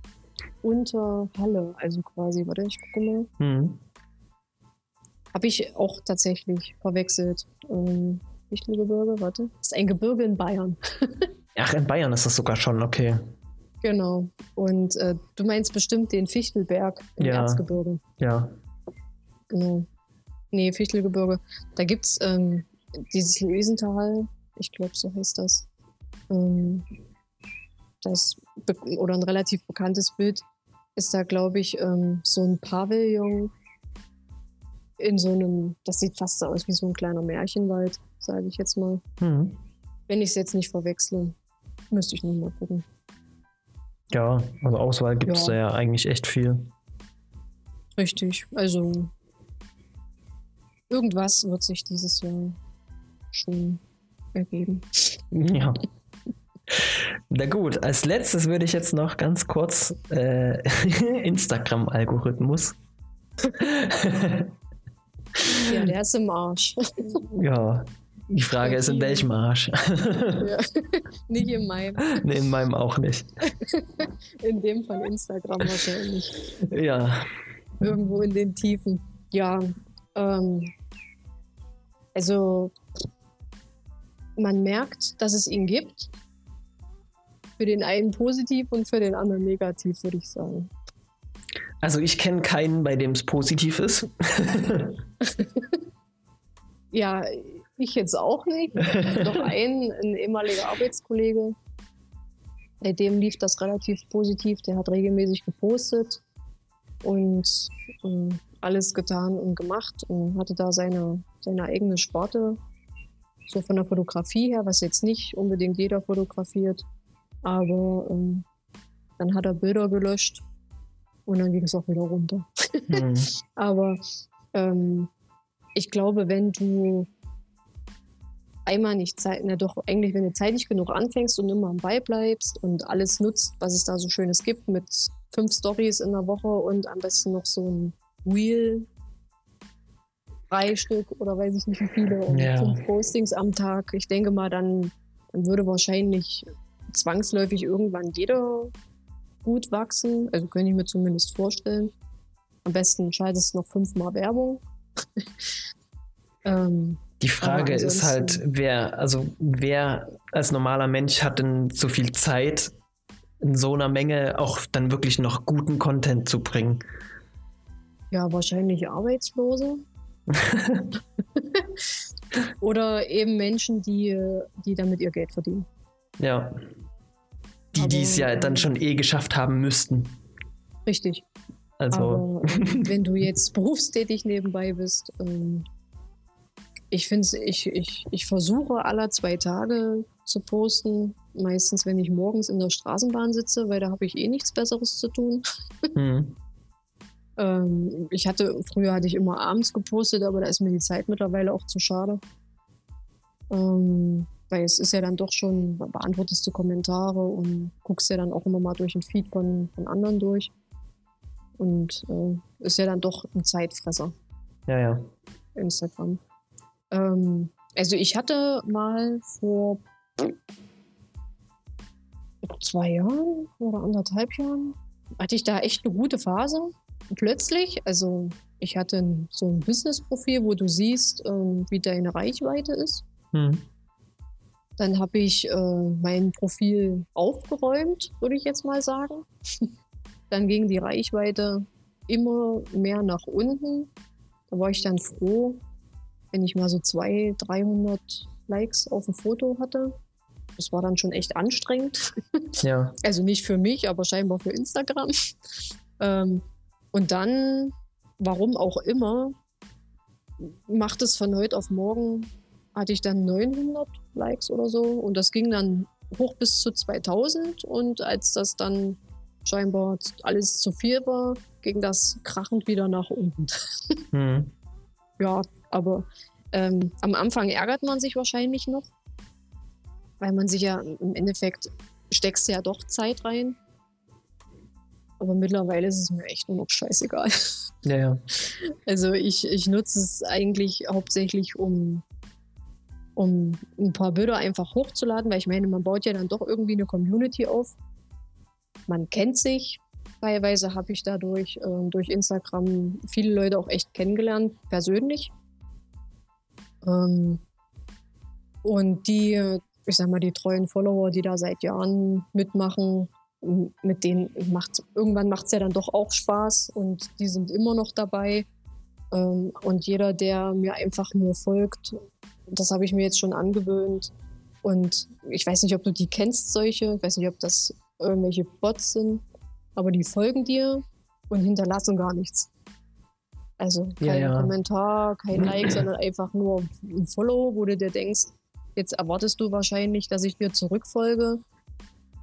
unter Halle. Also quasi, warte, ich gucke mal. hm. Habe ich auch tatsächlich verwechselt. Ähm, Fichtelgebirge, warte. Das ist ein Gebirge in Bayern. Ach, in Bayern ist das sogar schon, okay. Genau. Und äh, du meinst bestimmt den Fichtelberg im Ja. Erzgebirge. Ja. Genau. Nee, Fichtelgebirge. Da gibt es ähm, dieses Luisenthal, ich glaube, so heißt das. Ähm, das oder ein relativ bekanntes Bild ist da, glaube ich, ähm, so ein Pavillon in so einem, das sieht fast so aus wie so ein kleiner Märchenwald, sage ich jetzt mal. Hm. Wenn ich es jetzt nicht verwechsle, müsste ich noch mal gucken. Ja, also Auswahl gibt es Ja. da ja eigentlich echt viel. Richtig. Also irgendwas wird sich dieses Jahr schon ergeben. Ja. Na gut, als letztes würde ich jetzt noch ganz kurz äh, Instagram-Algorithmus. Ja, der ist im Arsch. ja, die Frage ist, in welchem Arsch? ja. Nicht in meinem. nee, in meinem auch nicht. In dem von Instagram wahrscheinlich. Ja, Irgendwo in den Tiefen. Ja. Ähm, also man merkt, dass es ihn gibt. Für den einen positiv und für den anderen negativ, würde ich sagen. also ich kenne keinen, bei dem es positiv ist. Ja, ich jetzt auch nicht. Doch ein, ein ehemaliger Arbeitskollege, bei dem lief das relativ positiv. Der hat regelmäßig gepostet und äh, alles getan und gemacht und hatte da seine, seine eigene Sparte. So von der Fotografie her, was jetzt nicht unbedingt jeder fotografiert. Aber ähm, dann hat er Bilder gelöscht und dann ging es auch wieder runter. Hm. Aber ähm, ich glaube, wenn du einmal nicht Zeit, na doch, eigentlich, wenn du zeitig genug anfängst und immer am Ball bleibst und alles nutzt, was es da so Schönes gibt, mit fünf Stories in der Woche und am besten noch so ein Wheel, drei Stück oder weiß ich nicht wie viele und Ja. fünf Postings am Tag. Ich denke mal, dann, dann würde wahrscheinlich zwangsläufig irgendwann jeder gut wachsen. Also könnte ich mir zumindest vorstellen. Am besten schaltest du noch fünfmal Werbung. ähm, Die Frage ist halt, wer, also wer als normaler Mensch hat denn so viel Zeit, in so einer Menge auch dann wirklich noch guten Content zu bringen? ja, wahrscheinlich Arbeitslose. Oder eben Menschen, die, die damit ihr Geld verdienen. Ja. Die, es ja dann ähm, schon eh geschafft haben müssten. Richtig. Also, Aber ähm, wenn du jetzt berufstätig nebenbei bist, ähm, ich finde ich, ich, ich versuche aller zwei Tage zu posten. Meistens, wenn ich morgens in der Straßenbahn sitze, weil da habe ich eh nichts Besseres zu tun. hm. Ähm, ich hatte, früher hatte ich immer abends gepostet, aber da ist mir die Zeit mittlerweile auch zu schade. Ähm, weil es ist ja dann doch schon, beantwortest du Kommentare und guckst ja dann auch immer mal durch den Feed von, von anderen durch. Und äh, ist ja dann doch ein Zeitfresser, ja, ja. Instagram. Ähm, also ich hatte mal vor zwei Jahren oder anderthalb Jahren, hatte ich da echt eine gute Phase. Plötzlich, also ich hatte so ein Business-Profil, wo du siehst, ähm, wie deine Reichweite ist. Hm. Dann habe ich äh, mein Profil aufgeräumt, würde ich jetzt mal sagen. dann ging die Reichweite immer mehr nach unten. Da war ich dann froh, wenn ich mal so 200, 300 Likes auf ein Foto hatte. das war dann schon echt anstrengend. Ja. Also nicht für mich, aber scheinbar für Instagram. Ähm, und dann, warum auch immer, macht es von heute auf morgen, hatte ich dann 900 Likes oder so. Und das ging dann hoch bis zu 2000. Und als das dann scheinbar alles zu viel war, ging das krachend wieder nach unten. Hm. Ja, aber ähm, am Anfang ärgert man sich wahrscheinlich noch, weil man sich ja im Endeffekt steckst ja doch Zeit rein. Aber mittlerweile ist es mir echt nur noch scheißegal. Ja, ja. Also ich, ich nutze es eigentlich hauptsächlich, um, um ein paar Bilder einfach hochzuladen, weil ich meine, man baut ja dann doch irgendwie eine Community auf. Man kennt sich. Teilweise habe ich dadurch äh, durch Instagram viele Leute auch echt kennengelernt, persönlich. Ähm, und die, ich sag mal, die treuen Follower, die da seit Jahren mitmachen, mit denen macht irgendwann macht es ja dann doch auch Spaß und die sind immer noch dabei. Ähm, und jeder, der mir einfach nur folgt, das habe ich mir jetzt schon angewöhnt. Und ich weiß nicht, ob du die kennst, solche. Ich weiß nicht, ob das irgendwelche Bots sind, aber die folgen dir und hinterlassen gar nichts. Also kein Ja, ja. Kommentar, kein Like, sondern einfach nur ein Follow, wo du dir denkst, jetzt erwartest du wahrscheinlich, dass ich dir zurückfolge.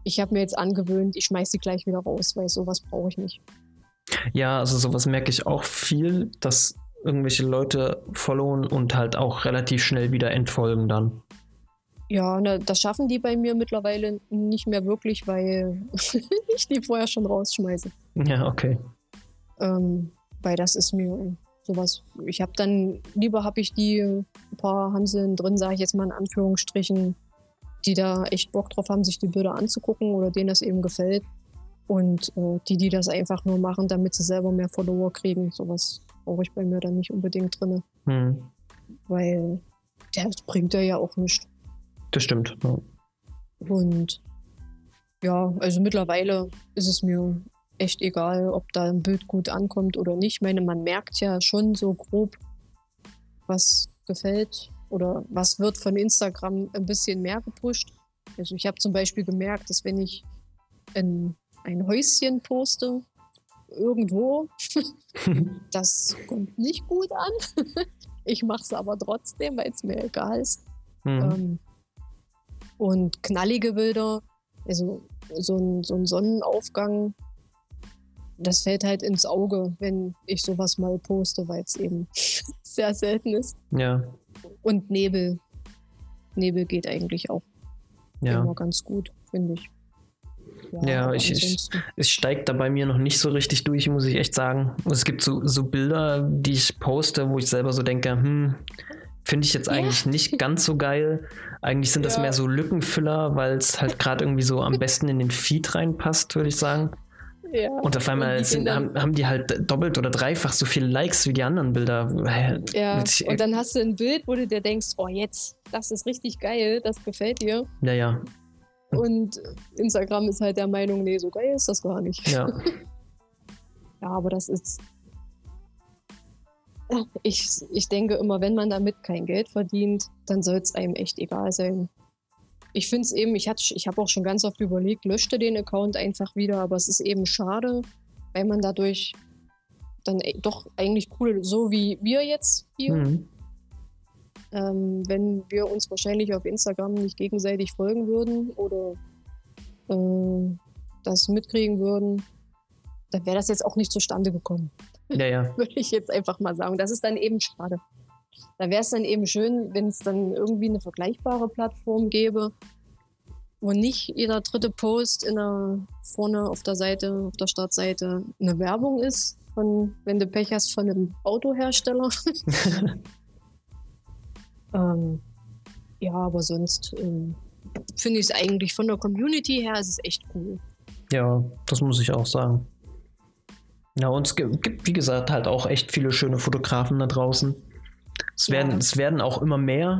Ich habe mir jetzt angewöhnt, ich schmeiß die gleich wieder raus, weil sowas brauche ich nicht. Ja, also sowas merke ich auch viel, dass irgendwelche Leute followen und halt auch relativ schnell wieder entfolgen dann. Ja, na, das schaffen die bei mir mittlerweile nicht mehr wirklich, weil ich die vorher schon rausschmeiße. Ja, okay. Ähm, weil das ist mir sowas. Ich habe dann, lieber habe ich die ein paar Hanseln drin, sage ich jetzt mal in Anführungsstrichen, die da echt Bock drauf haben, sich die Bilder anzugucken oder denen das eben gefällt. Und äh, die, die das einfach nur machen, damit sie selber mehr Follower kriegen, sowas brauche ich bei mir dann nicht unbedingt drin, Hm. weil das bringt ja ja auch nicht. Das stimmt. Ja. Und ja, also mittlerweile ist es mir echt egal, ob da ein Bild gut ankommt oder nicht. Ich meine, man merkt ja schon so grob, was gefällt oder was wird von Instagram ein bisschen mehr gepusht. Also ich habe zum Beispiel gemerkt, dass wenn ich ein, ein Häuschen poste, irgendwo, das kommt nicht gut an. Ich mache es aber trotzdem, weil es mir egal ist. Hm. Ähm, und knallige Bilder, also so ein, so ein Sonnenaufgang, das fällt halt ins Auge, wenn ich sowas mal poste, weil es eben sehr selten ist. Ja, Und Nebel. Nebel geht eigentlich auch ja. immer ganz gut, finde ich. Ja, ich- ich- Es steigt da bei mir noch nicht so richtig durch, muss ich echt sagen. Es gibt so, so Bilder, die ich poste, wo ich selber so denke, hm, finde ich jetzt Ja. eigentlich nicht ganz so geil. Eigentlich sind das Ja. mehr so Lückenfüller, weil es halt gerade irgendwie so am besten in den Feed reinpasst, würde ich sagen. ja. Und auf einmal die sind, haben, haben die halt doppelt oder dreifach so viele Likes wie die anderen Bilder. Ja, und dann hast du ein Bild, wo du dir denkst, oh jetzt, das ist richtig geil, das gefällt dir. ja, ja, Und Instagram ist halt der Meinung, nee, so geil ist das gar nicht. ja. Ja, aber das ist. Ich, ich denke immer, wenn man damit kein Geld verdient, dann soll es einem echt egal sein. Ich finde es eben, ich, hatte- ich habe auch schon ganz oft überlegt, löschte den Account einfach wieder, aber es ist eben schade, weil man dadurch dann doch eigentlich cool, so wie wir jetzt hier, Hm. Ähm, wenn wir uns wahrscheinlich auf Instagram nicht gegenseitig folgen würden oder äh, das mitkriegen würden, dann wäre das jetzt auch nicht zustande gekommen ja, ja. würde ich jetzt einfach mal sagen. Das ist dann eben schade. Da wäre es dann eben schön, wenn es dann irgendwie eine vergleichbare Plattform gäbe, wo nicht jeder dritte Post in der, vorne auf der Seite, auf der Startseite eine Werbung ist, von, wenn du Pech hast, von einem Autohersteller. ähm, ja, aber sonst ähm, finde ich es eigentlich von der Community her, ist es echt cool. Ja, das muss ich auch sagen. Ja, und es gibt, wie gesagt, halt auch echt viele schöne Fotografen da draußen. Es, Ja. werden, es werden auch immer mehr,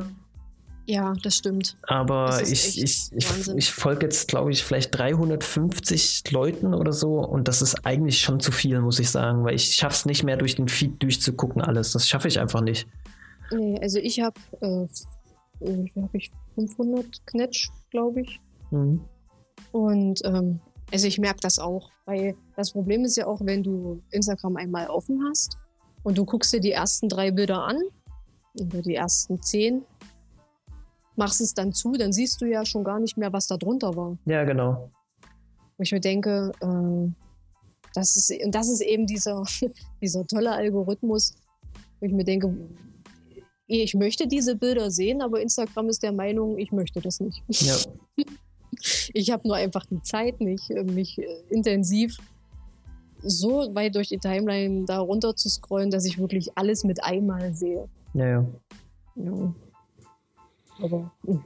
Ja, das stimmt. aber Das ich, ich, ich, Wahnsinn. ich folge jetzt, glaube ich, vielleicht 350 Leuten oder so und das ist eigentlich schon zu viel, muss ich sagen, weil ich schaffe es nicht mehr durch den Feed durchzugucken alles. Das schaffe ich einfach nicht. Nee, also ich habe, äh, ich? 500 Knetsch, glaube ich. Mhm. Und ähm, also ich merke das auch, weil das Problem ist ja auch, wenn du Instagram einmal offen hast und du guckst dir die ersten drei Bilder an oder die ersten zehn, machst es dann zu, dann siehst du ja schon gar nicht mehr, was da drunter war. Ja, genau. Wo ich mir denke, äh, das ist, und das ist eben dieser, dieser tolle Algorithmus, wo ich mir denke, ich möchte diese Bilder sehen, aber Instagram ist der Meinung, ich möchte das nicht. Ja. Ich habe nur einfach die Zeit nicht, äh, mich äh, intensiv so weit durch die Timeline da runter zu scrollen, dass ich wirklich alles mit einmal sehe. Ja, ja. Ja. Aber mh.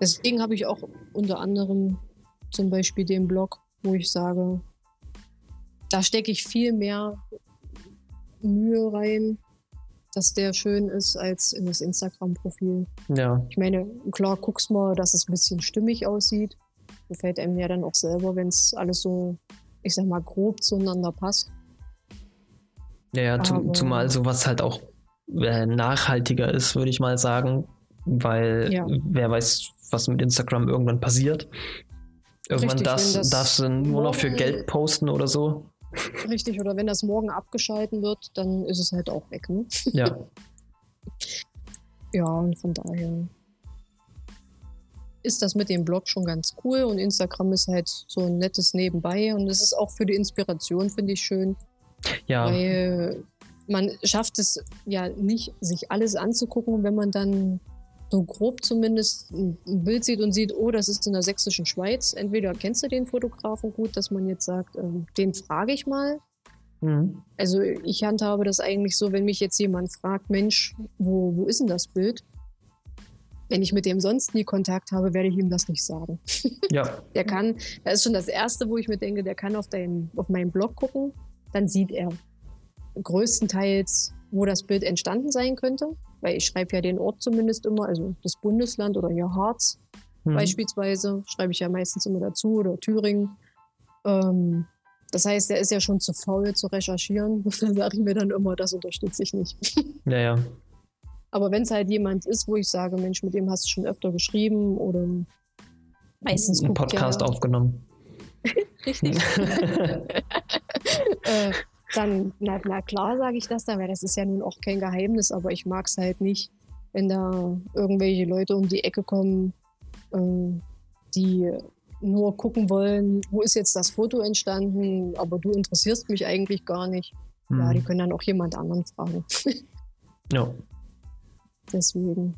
deswegen habe ich auch unter anderem zum Beispiel den Blog, wo ich sage, da stecke ich viel mehr Mühe rein, dass der schön ist, als in das Instagram-Profil. Ja, Ich meine, klar guckst mal, dass es ein bisschen stimmig aussieht. Gefällt einem ja dann auch selber, wenn es alles so, ich sag mal, grob zueinander passt. ja, ja zum, zumal sowas halt auch äh, nachhaltiger ist, würde ich mal sagen. Weil Ja. wer weiß, was mit Instagram irgendwann passiert. Irgendwann Richtig, darfst, darfst du nur noch für Geld posten oder so. Richtig, oder wenn das morgen abgeschalten wird, dann ist es halt auch weg, ne? Ja, Ja, und von daher ist das mit dem Blog schon ganz cool und Instagram ist halt so ein nettes Nebenbei und es ist auch für die Inspiration, finde ich schön, ja, weil man schafft es ja nicht, sich alles anzugucken, wenn man dann so grob zumindest ein Bild sieht und sieht, oh, das ist in der sächsischen Schweiz. Entweder kennst du den Fotografen gut, dass man jetzt sagt, ähm, den frage ich mal, mhm. also ich handhabe das eigentlich so, wenn mich jetzt jemand fragt, Mensch, wo, wo ist denn das Bild? Wenn ich mit dem sonst nie Kontakt habe, werde ich ihm das nicht sagen. ja, Der kann, das ist schon das Erste, wo ich mir denke, der kann auf, dein, auf meinen Blog gucken, dann sieht er größtenteils, wo das Bild entstanden sein könnte, weil ich schreibe ja den Ort zumindest immer, also das Bundesland oder hier Harz mhm. beispielsweise, schreibe ich ja meistens immer dazu oder Thüringen. Ähm, das heißt, er ist ja schon zu faul zu recherchieren. Da sage ich mir dann immer, das unterstütze ich nicht. ja, ja. Aber wenn es halt jemand ist, wo ich sage, Mensch, mit dem hast du schon öfter geschrieben oder meistens Einen Podcast ja, aufgenommen. richtig, äh, dann, na, na klar sage ich das dann, weil das ist ja nun auch kein Geheimnis, aber ich mag es halt nicht, wenn da irgendwelche Leute um die Ecke kommen, äh, die nur gucken wollen, wo ist jetzt das Foto entstanden, aber du interessierst mich eigentlich gar nicht. Ja, die Mhm. können dann auch jemand anderen fragen. ja. Deswegen.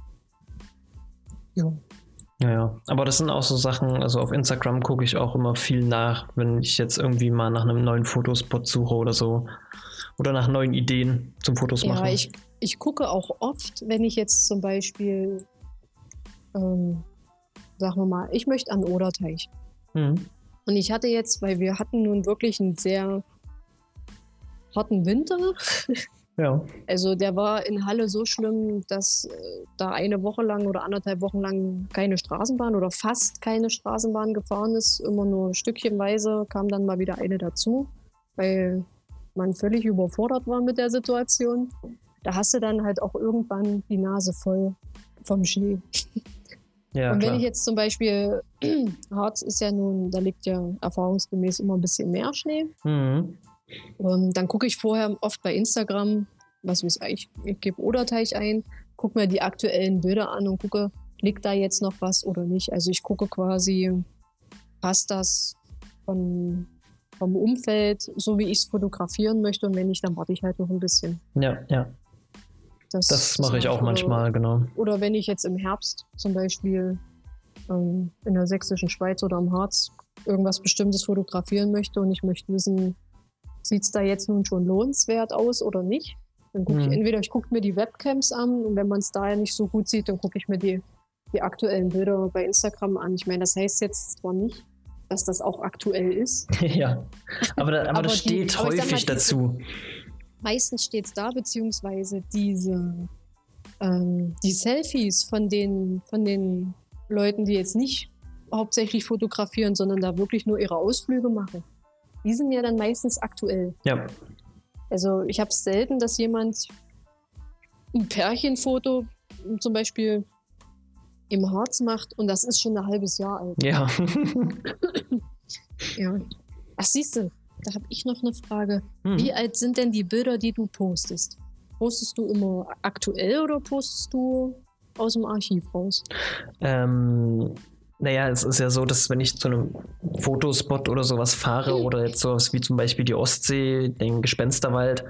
Ja. Ja. Aber das sind auch so Sachen, also auf Instagram gucke ich auch immer viel nach, wenn ich jetzt irgendwie mal nach einem neuen Fotospot suche oder so. Oder nach neuen Ideen zum Fotos machen. Ja, ich, ich gucke auch oft, wenn ich jetzt zum Beispiel, ähm, sagen wir mal, ich möchte an Oderteich. Mhm. Und ich hatte jetzt, weil wir hatten nun wirklich einen sehr harten Winter. Ja. Also der war in Halle so schlimm, dass äh, da eine Woche lang oder anderthalb Wochen lang keine Straßenbahn oder fast keine Straßenbahn gefahren ist. Immer nur stückchenweise kam dann mal wieder eine dazu, weil man völlig überfordert war mit der Situation. Da hast du dann halt auch irgendwann die Nase voll vom Schnee. Ja, Und wenn klar. ich jetzt zum Beispiel, Harz ist ja nun, da liegt ja erfahrungsgemäß immer ein bisschen mehr Schnee. Mhm. Und dann gucke ich vorher oft bei Instagram, was weiß ich, ich gebe Oderteich ein, gucke mir die aktuellen Bilder an und gucke, liegt da jetzt noch was oder nicht. Also ich gucke quasi, passt das von, vom Umfeld, so wie ich es fotografieren möchte. Und wenn nicht, dann warte ich halt noch ein bisschen. Ja, ja. Das mache ich auch oder- manchmal, genau. Oder wenn ich jetzt im Herbst zum Beispiel ähm, in der sächsischen Schweiz oder am Harz irgendwas Bestimmtes fotografieren möchte und ich möchte wissen, sieht es da jetzt nun schon lohnenswert aus oder nicht? Dann gucke ich Mhm. entweder ich gucke mir die Webcams an und wenn man es da nicht so gut sieht, dann gucke ich mir die, die aktuellen Bilder bei Instagram an. Ich meine, das heißt jetzt zwar nicht, dass das auch aktuell ist. ja. Aber, da, aber, Aber das die- steht mal, häufig diese- dazu. meistens steht es da, beziehungsweise diese ähm, die Selfies von den, von den Leuten, die jetzt nicht hauptsächlich fotografieren, sondern da wirklich nur ihre Ausflüge machen. Die sind ja dann meistens aktuell. Ja. Also ich habe es selten, dass jemand ein Pärchenfoto zum Beispiel im Harz macht und das ist schon ein halbes Jahr alt. Ja. Ja. Ach, siehst du, da habe ich noch eine Frage. Hm. Wie alt sind denn die Bilder, die du postest? Postest du immer aktuell oder postest du aus dem Archiv raus? Ähm, naja, es ist ja so, dass wenn ich zu einem Fotospot oder sowas fahre Mhm. oder jetzt sowas wie zum Beispiel die Ostsee, den Gespensterwald,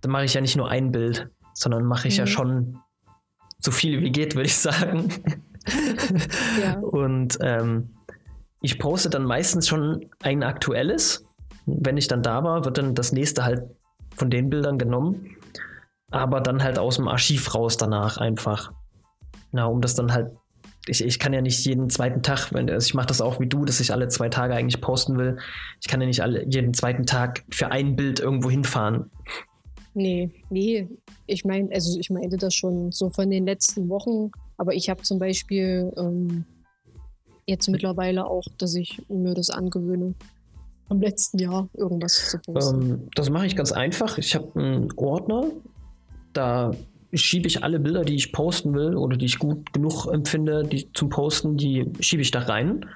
dann mache ich ja nicht nur ein Bild, sondern mache ich ja Mhm. schon so viel wie geht, würde ich sagen. Ja. Und ähm, ich poste dann meistens schon ein aktuelles. Wenn ich dann da war, wird dann das nächste halt von den Bildern genommen. Aber dann halt aus dem Archiv raus danach einfach. Na, um das dann halt. Ich, ich kann ja nicht jeden zweiten Tag, wenn, also ich mache das auch wie du, dass ich alle zwei Tage eigentlich posten will. Ich kann ja nicht alle, jeden zweiten Tag für ein Bild irgendwo hinfahren. Nee, nee. Ich meine, also ich meinte das schon so von den letzten Wochen, aber ich habe zum Beispiel ähm, jetzt mittlerweile auch, dass ich mir das angewöhne, im letzten Jahr irgendwas zu posten. Ähm, das mache ich ganz einfach. Ich habe einen Ordner, da schiebe ich alle Bilder, die ich posten will oder die ich gut genug empfinde, die zum Posten, die schiebe ich da rein.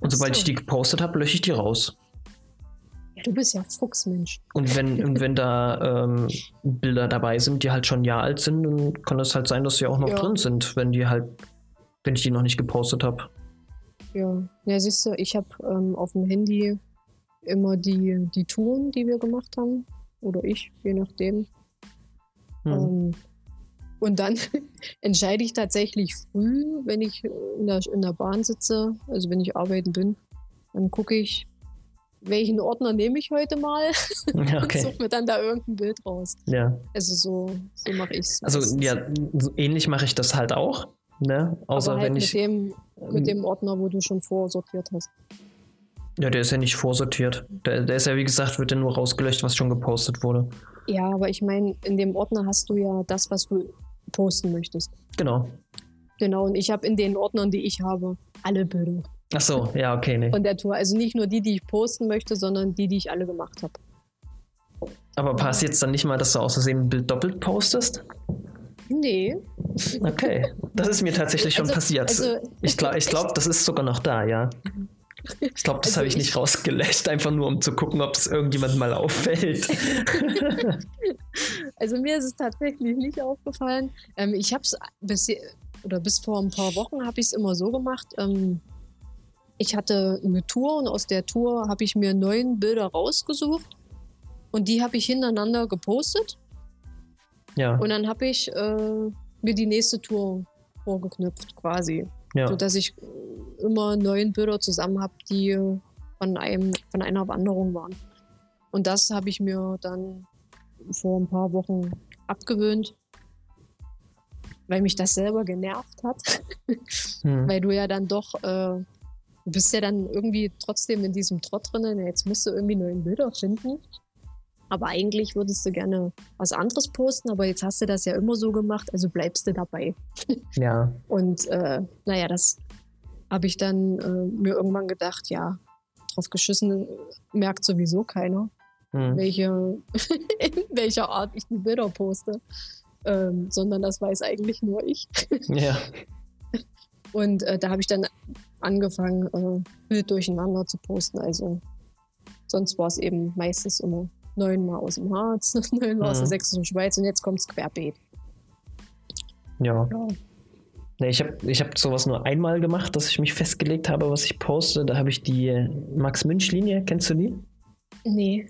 Und Ach sobald so. ich die gepostet habe, lösche ich die raus. ja, du bist ja Fuchsmensch. Und wenn, und wenn da ähm, Bilder dabei sind, die halt schon ein Jahr alt sind, dann kann es halt sein, dass sie auch noch Ja. drin sind, wenn die halt, wenn ich die noch nicht gepostet habe. Ja, ja siehst du, ich habe ähm, auf dem Handy immer die, die Touren, die wir gemacht haben. Oder ich, je nachdem. Hm. Ähm, und dann entscheide ich tatsächlich früh, wenn ich in der, in der Bahn sitze, also wenn ich arbeiten bin, dann gucke ich, welchen Ordner nehme ich heute mal ja, und okay. suche mir dann da irgendein Bild raus. Ja. Also so, so mache ich es. Also ja, so ähnlich mache ich das halt auch. Ne? Außer Aber halt wenn mit, ich. dem, mit dem Ordner, wo du schon vorsortiert hast. Ja, der ist ja nicht vorsortiert. Der, der ist ja, wie gesagt, wird ja nur rausgelöscht, was schon gepostet wurde. Ja, aber ich meine, in dem Ordner hast du ja das, was du posten möchtest. Genau. Genau, und ich habe in den Ordnern, die ich habe, alle Bilder Ach so, ja, okay, nee. von der Tour. Also nicht nur die, die ich posten möchte, sondern die, die ich alle gemacht habe. Aber passiert es dann nicht mal, dass du aus Versehen ein Bild doppelt postest? Nee. Okay. Das ist mir tatsächlich schon Also- passiert. also- ich glaube, ich glaub, das ist sogar noch da, ja. Ich glaube, das Also habe ich ich- nicht rausgelöscht, einfach nur um zu gucken, ob es irgendjemand mal auffällt. Also mir ist es tatsächlich nicht aufgefallen. Ähm, ich habe es bis, oder bis vor ein paar Wochen habe ich es immer so gemacht. Ähm, ich hatte eine Tour und aus der Tour habe ich mir neun Bilder rausgesucht und die habe ich hintereinander gepostet ja, und dann habe ich äh, mir die nächste Tour vorgeknüpft quasi, ja. sodass ich immer neun Bilder zusammen habe, die von einem von einer Wanderung waren. Und das habe ich mir dann vor ein paar Wochen abgewöhnt, weil mich das selber genervt hat, Hm. weil du ja dann doch, äh, du bist ja dann irgendwie trotzdem in diesem Trott drin, ja, jetzt musst du irgendwie neue Bilder finden. Aber eigentlich würdest du gerne was anderes posten, aber jetzt hast du das ja immer so gemacht, also bleibst du dabei. ja. Und äh, naja, das habe ich dann äh, mir irgendwann gedacht, ja, drauf geschissen merkt sowieso keiner, Hm. welche, in welcher Art ich die Bilder poste. Ähm, sondern das weiß eigentlich nur ich. Ja. Und äh, da habe ich dann angefangen, äh, Bild durcheinander zu posten. Also sonst war es eben meistens immer neunmal aus dem Harz, neunmal aus der Mhm. sächsischen Schweiz und jetzt kommt's querbeet. Ja. Ja. Nee, ich habe ich hab sowas nur einmal gemacht, dass ich mich festgelegt habe, was ich poste. Da habe ich die Max-Münch-Linie, kennst du die? Nee,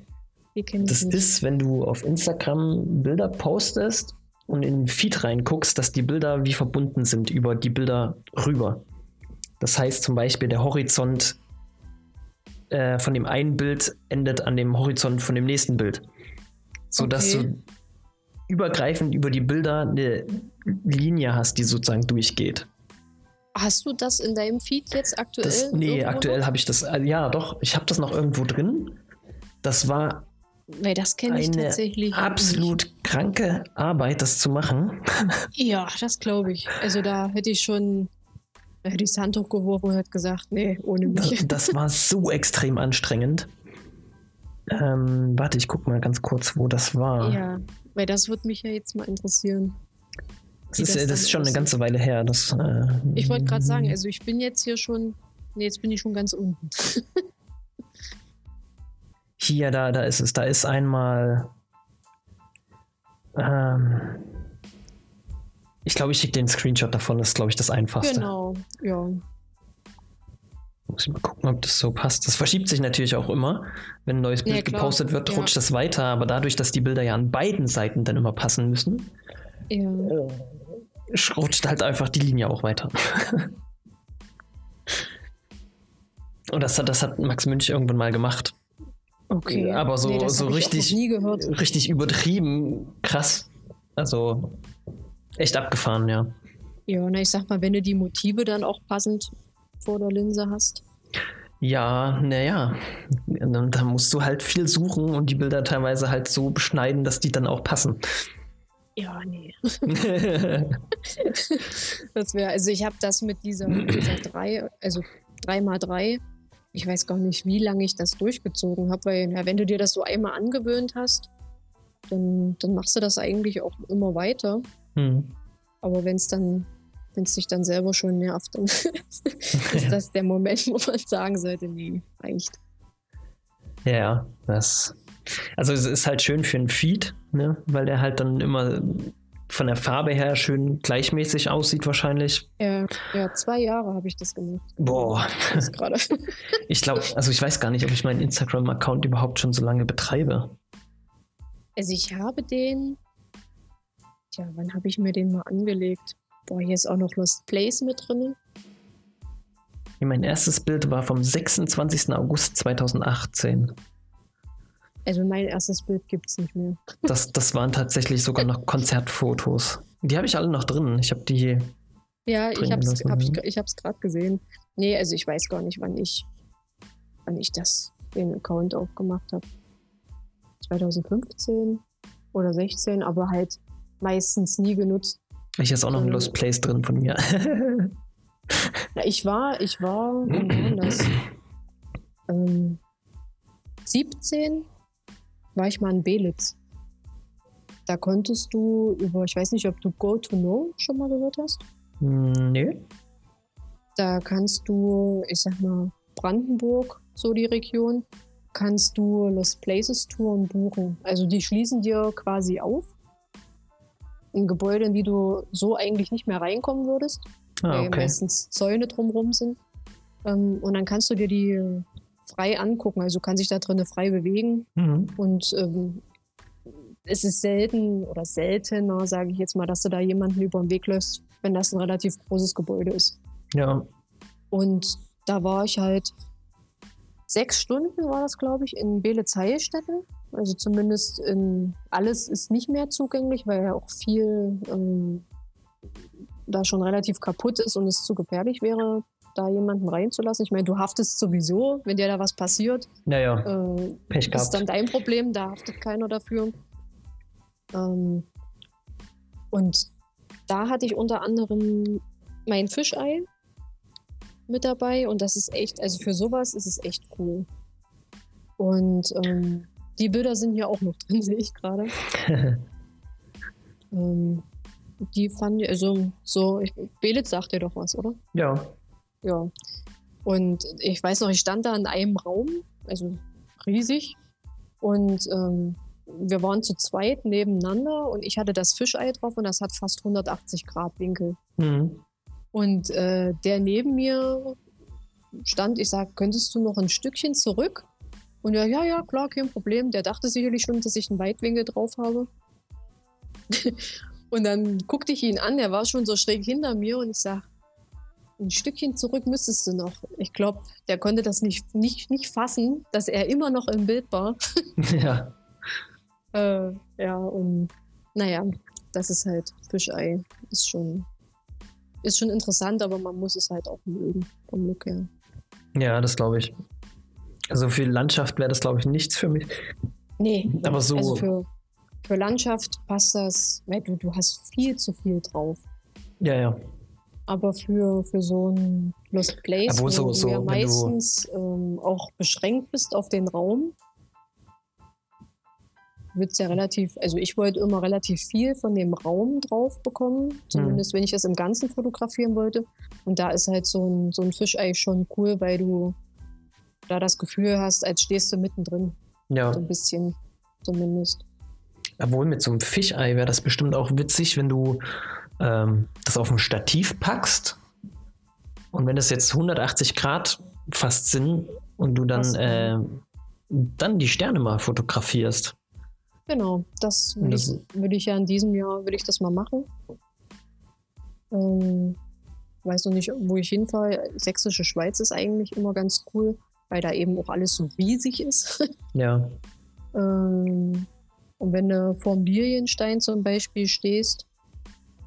die kenne ich Das nicht. ist, wenn du auf Instagram Bilder postest und in den Feed reinguckst, dass die Bilder wie verbunden sind über die Bilder rüber. Das heißt zum Beispiel, der Horizont äh, von dem einen Bild endet an dem Horizont von dem nächsten Bild. Sodass Okay. du übergreifend über die Bilder eine Linie hast, die sozusagen durchgeht. Hast du das in deinem Feed jetzt aktuell? Das, nee, aktuell habe ich das, äh, ja doch, ich habe das noch irgendwo drin. Das war Weil das kenne ich eine tatsächlich. absolut kranke Arbeit, das zu machen. Nicht. Ja, das glaube ich. Also da hätte ich schon, hätte ich das Handtuch geworfen und hätte gesagt, nee, ohne Das, mich. das war so extrem anstrengend. Ähm, warte, ich guck mal ganz kurz, wo das war. Ja, weil das würde mich ja jetzt mal interessieren. Das ist, das, das ist schon eine ganze Weile her. Das, äh, ich wollte gerade sagen, also ich bin jetzt hier schon, nee, jetzt bin ich schon ganz unten. hier, da, da ist es, da ist einmal, ähm, ich glaube, ich schicke den Screenshot davon, das ist, glaube ich, das Einfachste. Genau, ja. Muss ich mal gucken, ob das so passt. Das verschiebt sich natürlich auch immer. Wenn ein neues Bild ja, gepostet wird, ja. rutscht das weiter. Aber dadurch, dass die Bilder ja an beiden Seiten dann immer passen müssen, ja. rutscht halt einfach die Linie auch weiter. Und das hat, das hat Max Münch irgendwann mal gemacht. Okay. Aber so, nee, so richtig, richtig übertrieben krass. Also echt abgefahren, ja. Ja, na, ich sag mal, wenn du die Motive dann auch passend vor der Linse hast. Ja, naja, da musst du halt viel suchen und die Bilder teilweise halt so beschneiden, dass die dann auch passen. Ja, nee. das wäre, also ich habe das mit dieser, dieser drei, also 3x3, ich weiß gar nicht, wie lange ich das durchgezogen habe, weil ja, wenn du dir das so einmal angewöhnt hast, dann, dann machst du das eigentlich auch immer weiter. Hm. Aber wenn es dann wenn es sich dann selber schon nervt, dann ist das der Moment, wo man sagen sollte, nee, reicht. Ja, das. Also es ist halt schön für einen Feed, ne? weil der halt dann immer von der Farbe her schön gleichmäßig aussieht wahrscheinlich. Ja, ja zwei Jahre habe ich das gemacht. Boah. gerade. ich glaube, also ich weiß gar nicht, ob ich meinen Instagram-Account überhaupt schon so lange betreibe. Also ich habe den, Tja, wann habe ich mir den mal angelegt? Boah, hier ist auch noch Lost Place mit drin. Mein erstes Bild war vom 26. August 2018. Also mein erstes Bild gibt es nicht mehr. Das, das waren tatsächlich sogar noch Konzertfotos. Die habe ich alle noch drin. Ich habe die. Ja, ich habe es hab ich, ich gerade gesehen. Nee, also ich weiß gar nicht, wann ich, wann ich das, den Account aufgemacht habe. 2015 oder 16, aber halt meistens nie genutzt. Ich ist auch noch ein ähm, Lost Place drin von mir. ja, ich war, ich war, das? Ähm, 17 war ich mal in Belitz. Da konntest du über, ich weiß nicht, ob du Go to Know schon mal gehört hast. Hm, nee. Da kannst du, ich sag mal, Brandenburg, so die Region, kannst du Lost Places Touren buchen. Also die schließen dir quasi auf in Gebäude, in die du so eigentlich nicht mehr reinkommen würdest, ah, weil okay. meistens Zäune drumherum sind. Ähm, und dann kannst du dir die frei angucken, also kann sich da drinnen frei bewegen. Mhm. Und ähm, es ist selten oder seltener, sage ich jetzt mal, dass du da jemanden über den Weg läufst, wenn das ein relativ großes Gebäude ist. Ja. Und da war ich halt sechs Stunden, war das, glaube ich, in Beelitz-Heilstätten. Also zumindest in, alles ist nicht mehr zugänglich, weil ja auch viel ähm, da schon relativ kaputt ist und es zu gefährlich wäre, da jemanden reinzulassen. Ich meine, du haftest sowieso, wenn dir da was passiert. Naja, äh, Pech gehabt. ist dann dein Problem, da haftet keiner dafür. Ähm, und da hatte ich unter anderem mein Fischei mit dabei und das ist echt, also für sowas ist es echt cool. Und ähm, die Bilder sind hier auch noch drin, sehe ich gerade. ähm, die fand ich, also so, ich, Belitz sagt dir doch was, oder? Ja. Ja. Und ich weiß noch, ich stand da in einem Raum, also riesig. Und ähm, wir waren zu zweit nebeneinander und ich hatte das Fischei drauf und das hat fast 180 Grad Winkel. Mhm. Und äh, der neben mir stand, ich sag, könntest du noch ein Stückchen zurück? Und ja, ja, ja, klar, kein Problem. Der dachte sicherlich schon, dass ich einen Weitwinkel drauf habe. und dann guckte ich ihn an, er war schon so schräg hinter mir und ich sag, ein Stückchen zurück müsstest du noch. Ich glaube, der konnte das nicht, nicht, nicht fassen, dass er immer noch im Bild war. ja. Äh, ja, und naja, das ist halt Fischei. Ist schon, ist schon interessant, aber man muss es halt auch mögen, vom Look her. Ja, das glaube ich. Also für Landschaft wäre das, glaube ich, nichts für mich. Nee, aber so. Also für, für Landschaft passt das, weil du, du hast viel zu viel drauf. Ja, ja. Aber für, für so ein Lost Place, wo, so, so, du ja meistens du ähm, auch beschränkt bist auf den Raum, wird es ja relativ, also ich wollte immer relativ viel von dem Raum drauf bekommen, zumindest wenn ich das im Ganzen fotografieren wollte. Und da ist halt so ein, so ein Fischei schon cool, weil du da das Gefühl hast, als stehst du mittendrin. Ja. So ein bisschen zumindest. Obwohl mit so einem Fischei wäre das bestimmt auch witzig, wenn du ähm, das auf ein Stativ packst und wenn das jetzt 180 Grad fast sind und du dann, äh, dann die Sterne mal fotografierst. Genau, das würde ich, würd ich ja in diesem Jahr, würde ich das mal machen. Ähm, weiß noch nicht, wo ich hinfahre. Sächsische Schweiz ist eigentlich immer ganz cool, weil da eben auch alles so riesig ist. Ja. ähm, und wenn du vor dem Lilienstein zum Beispiel stehst,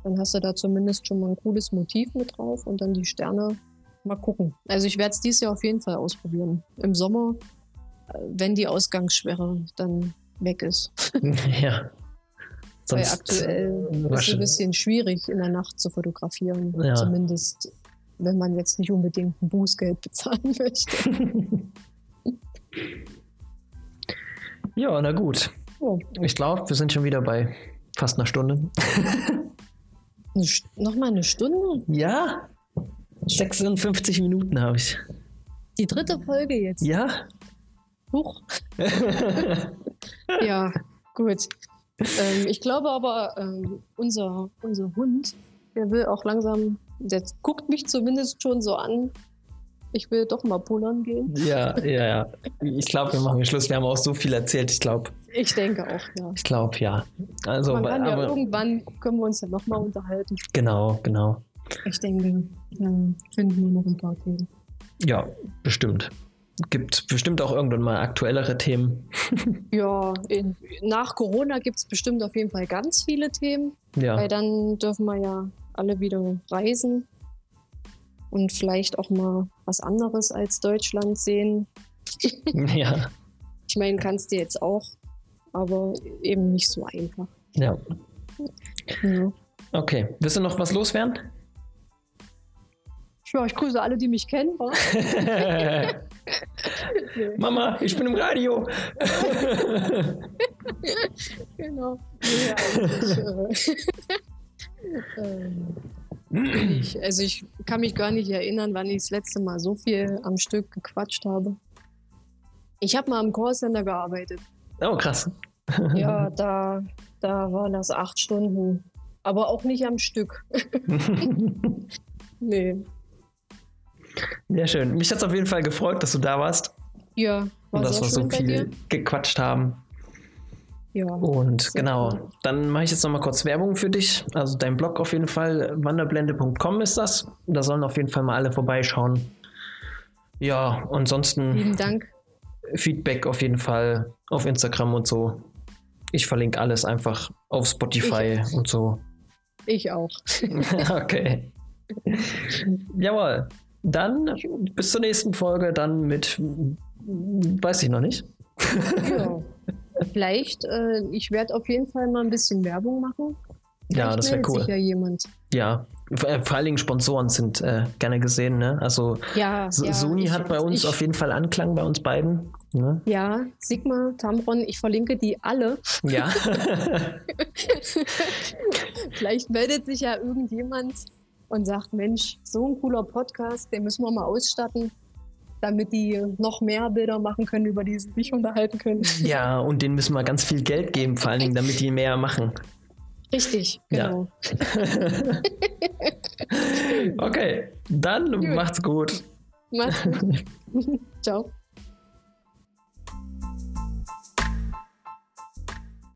dann hast du da zumindest schon mal ein cooles Motiv mit drauf und dann die Sterne mal gucken. Also ich werde es dieses Jahr auf jeden Fall ausprobieren. Im Sommer, äh, wenn die Ausgangssperre dann weg ist. ja. Weil Sonst aktuell ist es ein bisschen schwierig, in der Nacht zu fotografieren. Ja. Zumindest, wenn man jetzt nicht unbedingt ein Bußgeld bezahlen möchte. ja, na gut. Oh, Ich glaube, wir sind schon wieder bei fast einer Stunde. eine St- noch mal eine Stunde? Ja. 56 Minuten habe ich. Die dritte Folge jetzt. Ja. Huch. Ja, gut. Ähm, ich glaube aber, ähm, unser, unser Hund, der will auch langsam, der guckt mich zumindest schon so an. Ich will doch mal pullern gehen. ja, ja, ja. Ich glaube, wir machen Schluss. Wir haben auch so viel erzählt. Ich glaube, Ich denke auch, ja. ich glaube, ja. Also, Man kann ja aber irgendwann, können wir uns ja nochmal unterhalten. genau, genau. Ich denke, da finden wir noch ein paar Themen. Ja, bestimmt. Gibt bestimmt auch irgendwann mal aktuellere Themen. Ja, in, nach Corona gibt es bestimmt auf jeden Fall ganz viele Themen, Ja, weil dann dürfen wir ja alle wieder reisen und vielleicht auch mal was anderes als Deutschland sehen. ja, Ich meine, kannst du jetzt auch, aber eben nicht so einfach. ja. Ja. Okay. Willst du noch was loswerden? ja, ich grüße alle, die mich kennen. Nee, Mama, ich bin im Radio. genau. Nee, eigentlich, äh, ähm, ich, also ich kann mich gar nicht erinnern, wann ich das letzte Mal so viel am Stück gequatscht habe. Ich habe mal am Callcenter gearbeitet. oh, krass. Ja, da, da waren das acht Stunden. Aber auch nicht am Stück. Nee. Ja, schön. Mich hat es auf jeden Fall gefreut, dass du da warst Ja, war und dass sehr wir so viel gequatscht haben. Ja. Und genau, dann mache ich jetzt nochmal kurz Werbung für dich. Also dein Blog auf jeden Fall, wanderblende.com ist das. Da sollen auf jeden Fall mal alle vorbeischauen. Ja, ansonsten Vielen Dank. Feedback auf jeden Fall auf Instagram und so. Ich verlinke alles einfach auf Spotify und so. Ich auch. okay. Jawohl. Dann bis zur nächsten Folge, dann mit, weiß ich noch nicht. Ja. Vielleicht, äh, ich werde auf jeden Fall mal ein bisschen Werbung machen. Ja, Vielleicht das wäre cool. sich ja jemand. Ja, vor äh, vor allen Dingen Sponsoren sind äh, gerne gesehen. Ne? Also Ja, So- ja, Sony hat bei uns ich, auf jeden Fall Anklang bei uns beiden. Ne? Ja, Sigma, Tamron, ich verlinke die alle. Ja. Vielleicht meldet sich ja irgendjemand und sagt, Mensch, so ein cooler Podcast, den müssen wir mal ausstatten, damit die noch mehr Bilder machen können, über die sie sich unterhalten können. ja, und denen müssen wir ganz viel Geld geben, vor allen Dingen, damit die mehr machen. Richtig, Ja. genau. Okay, dann macht's gut. Mach's gut. Ciao.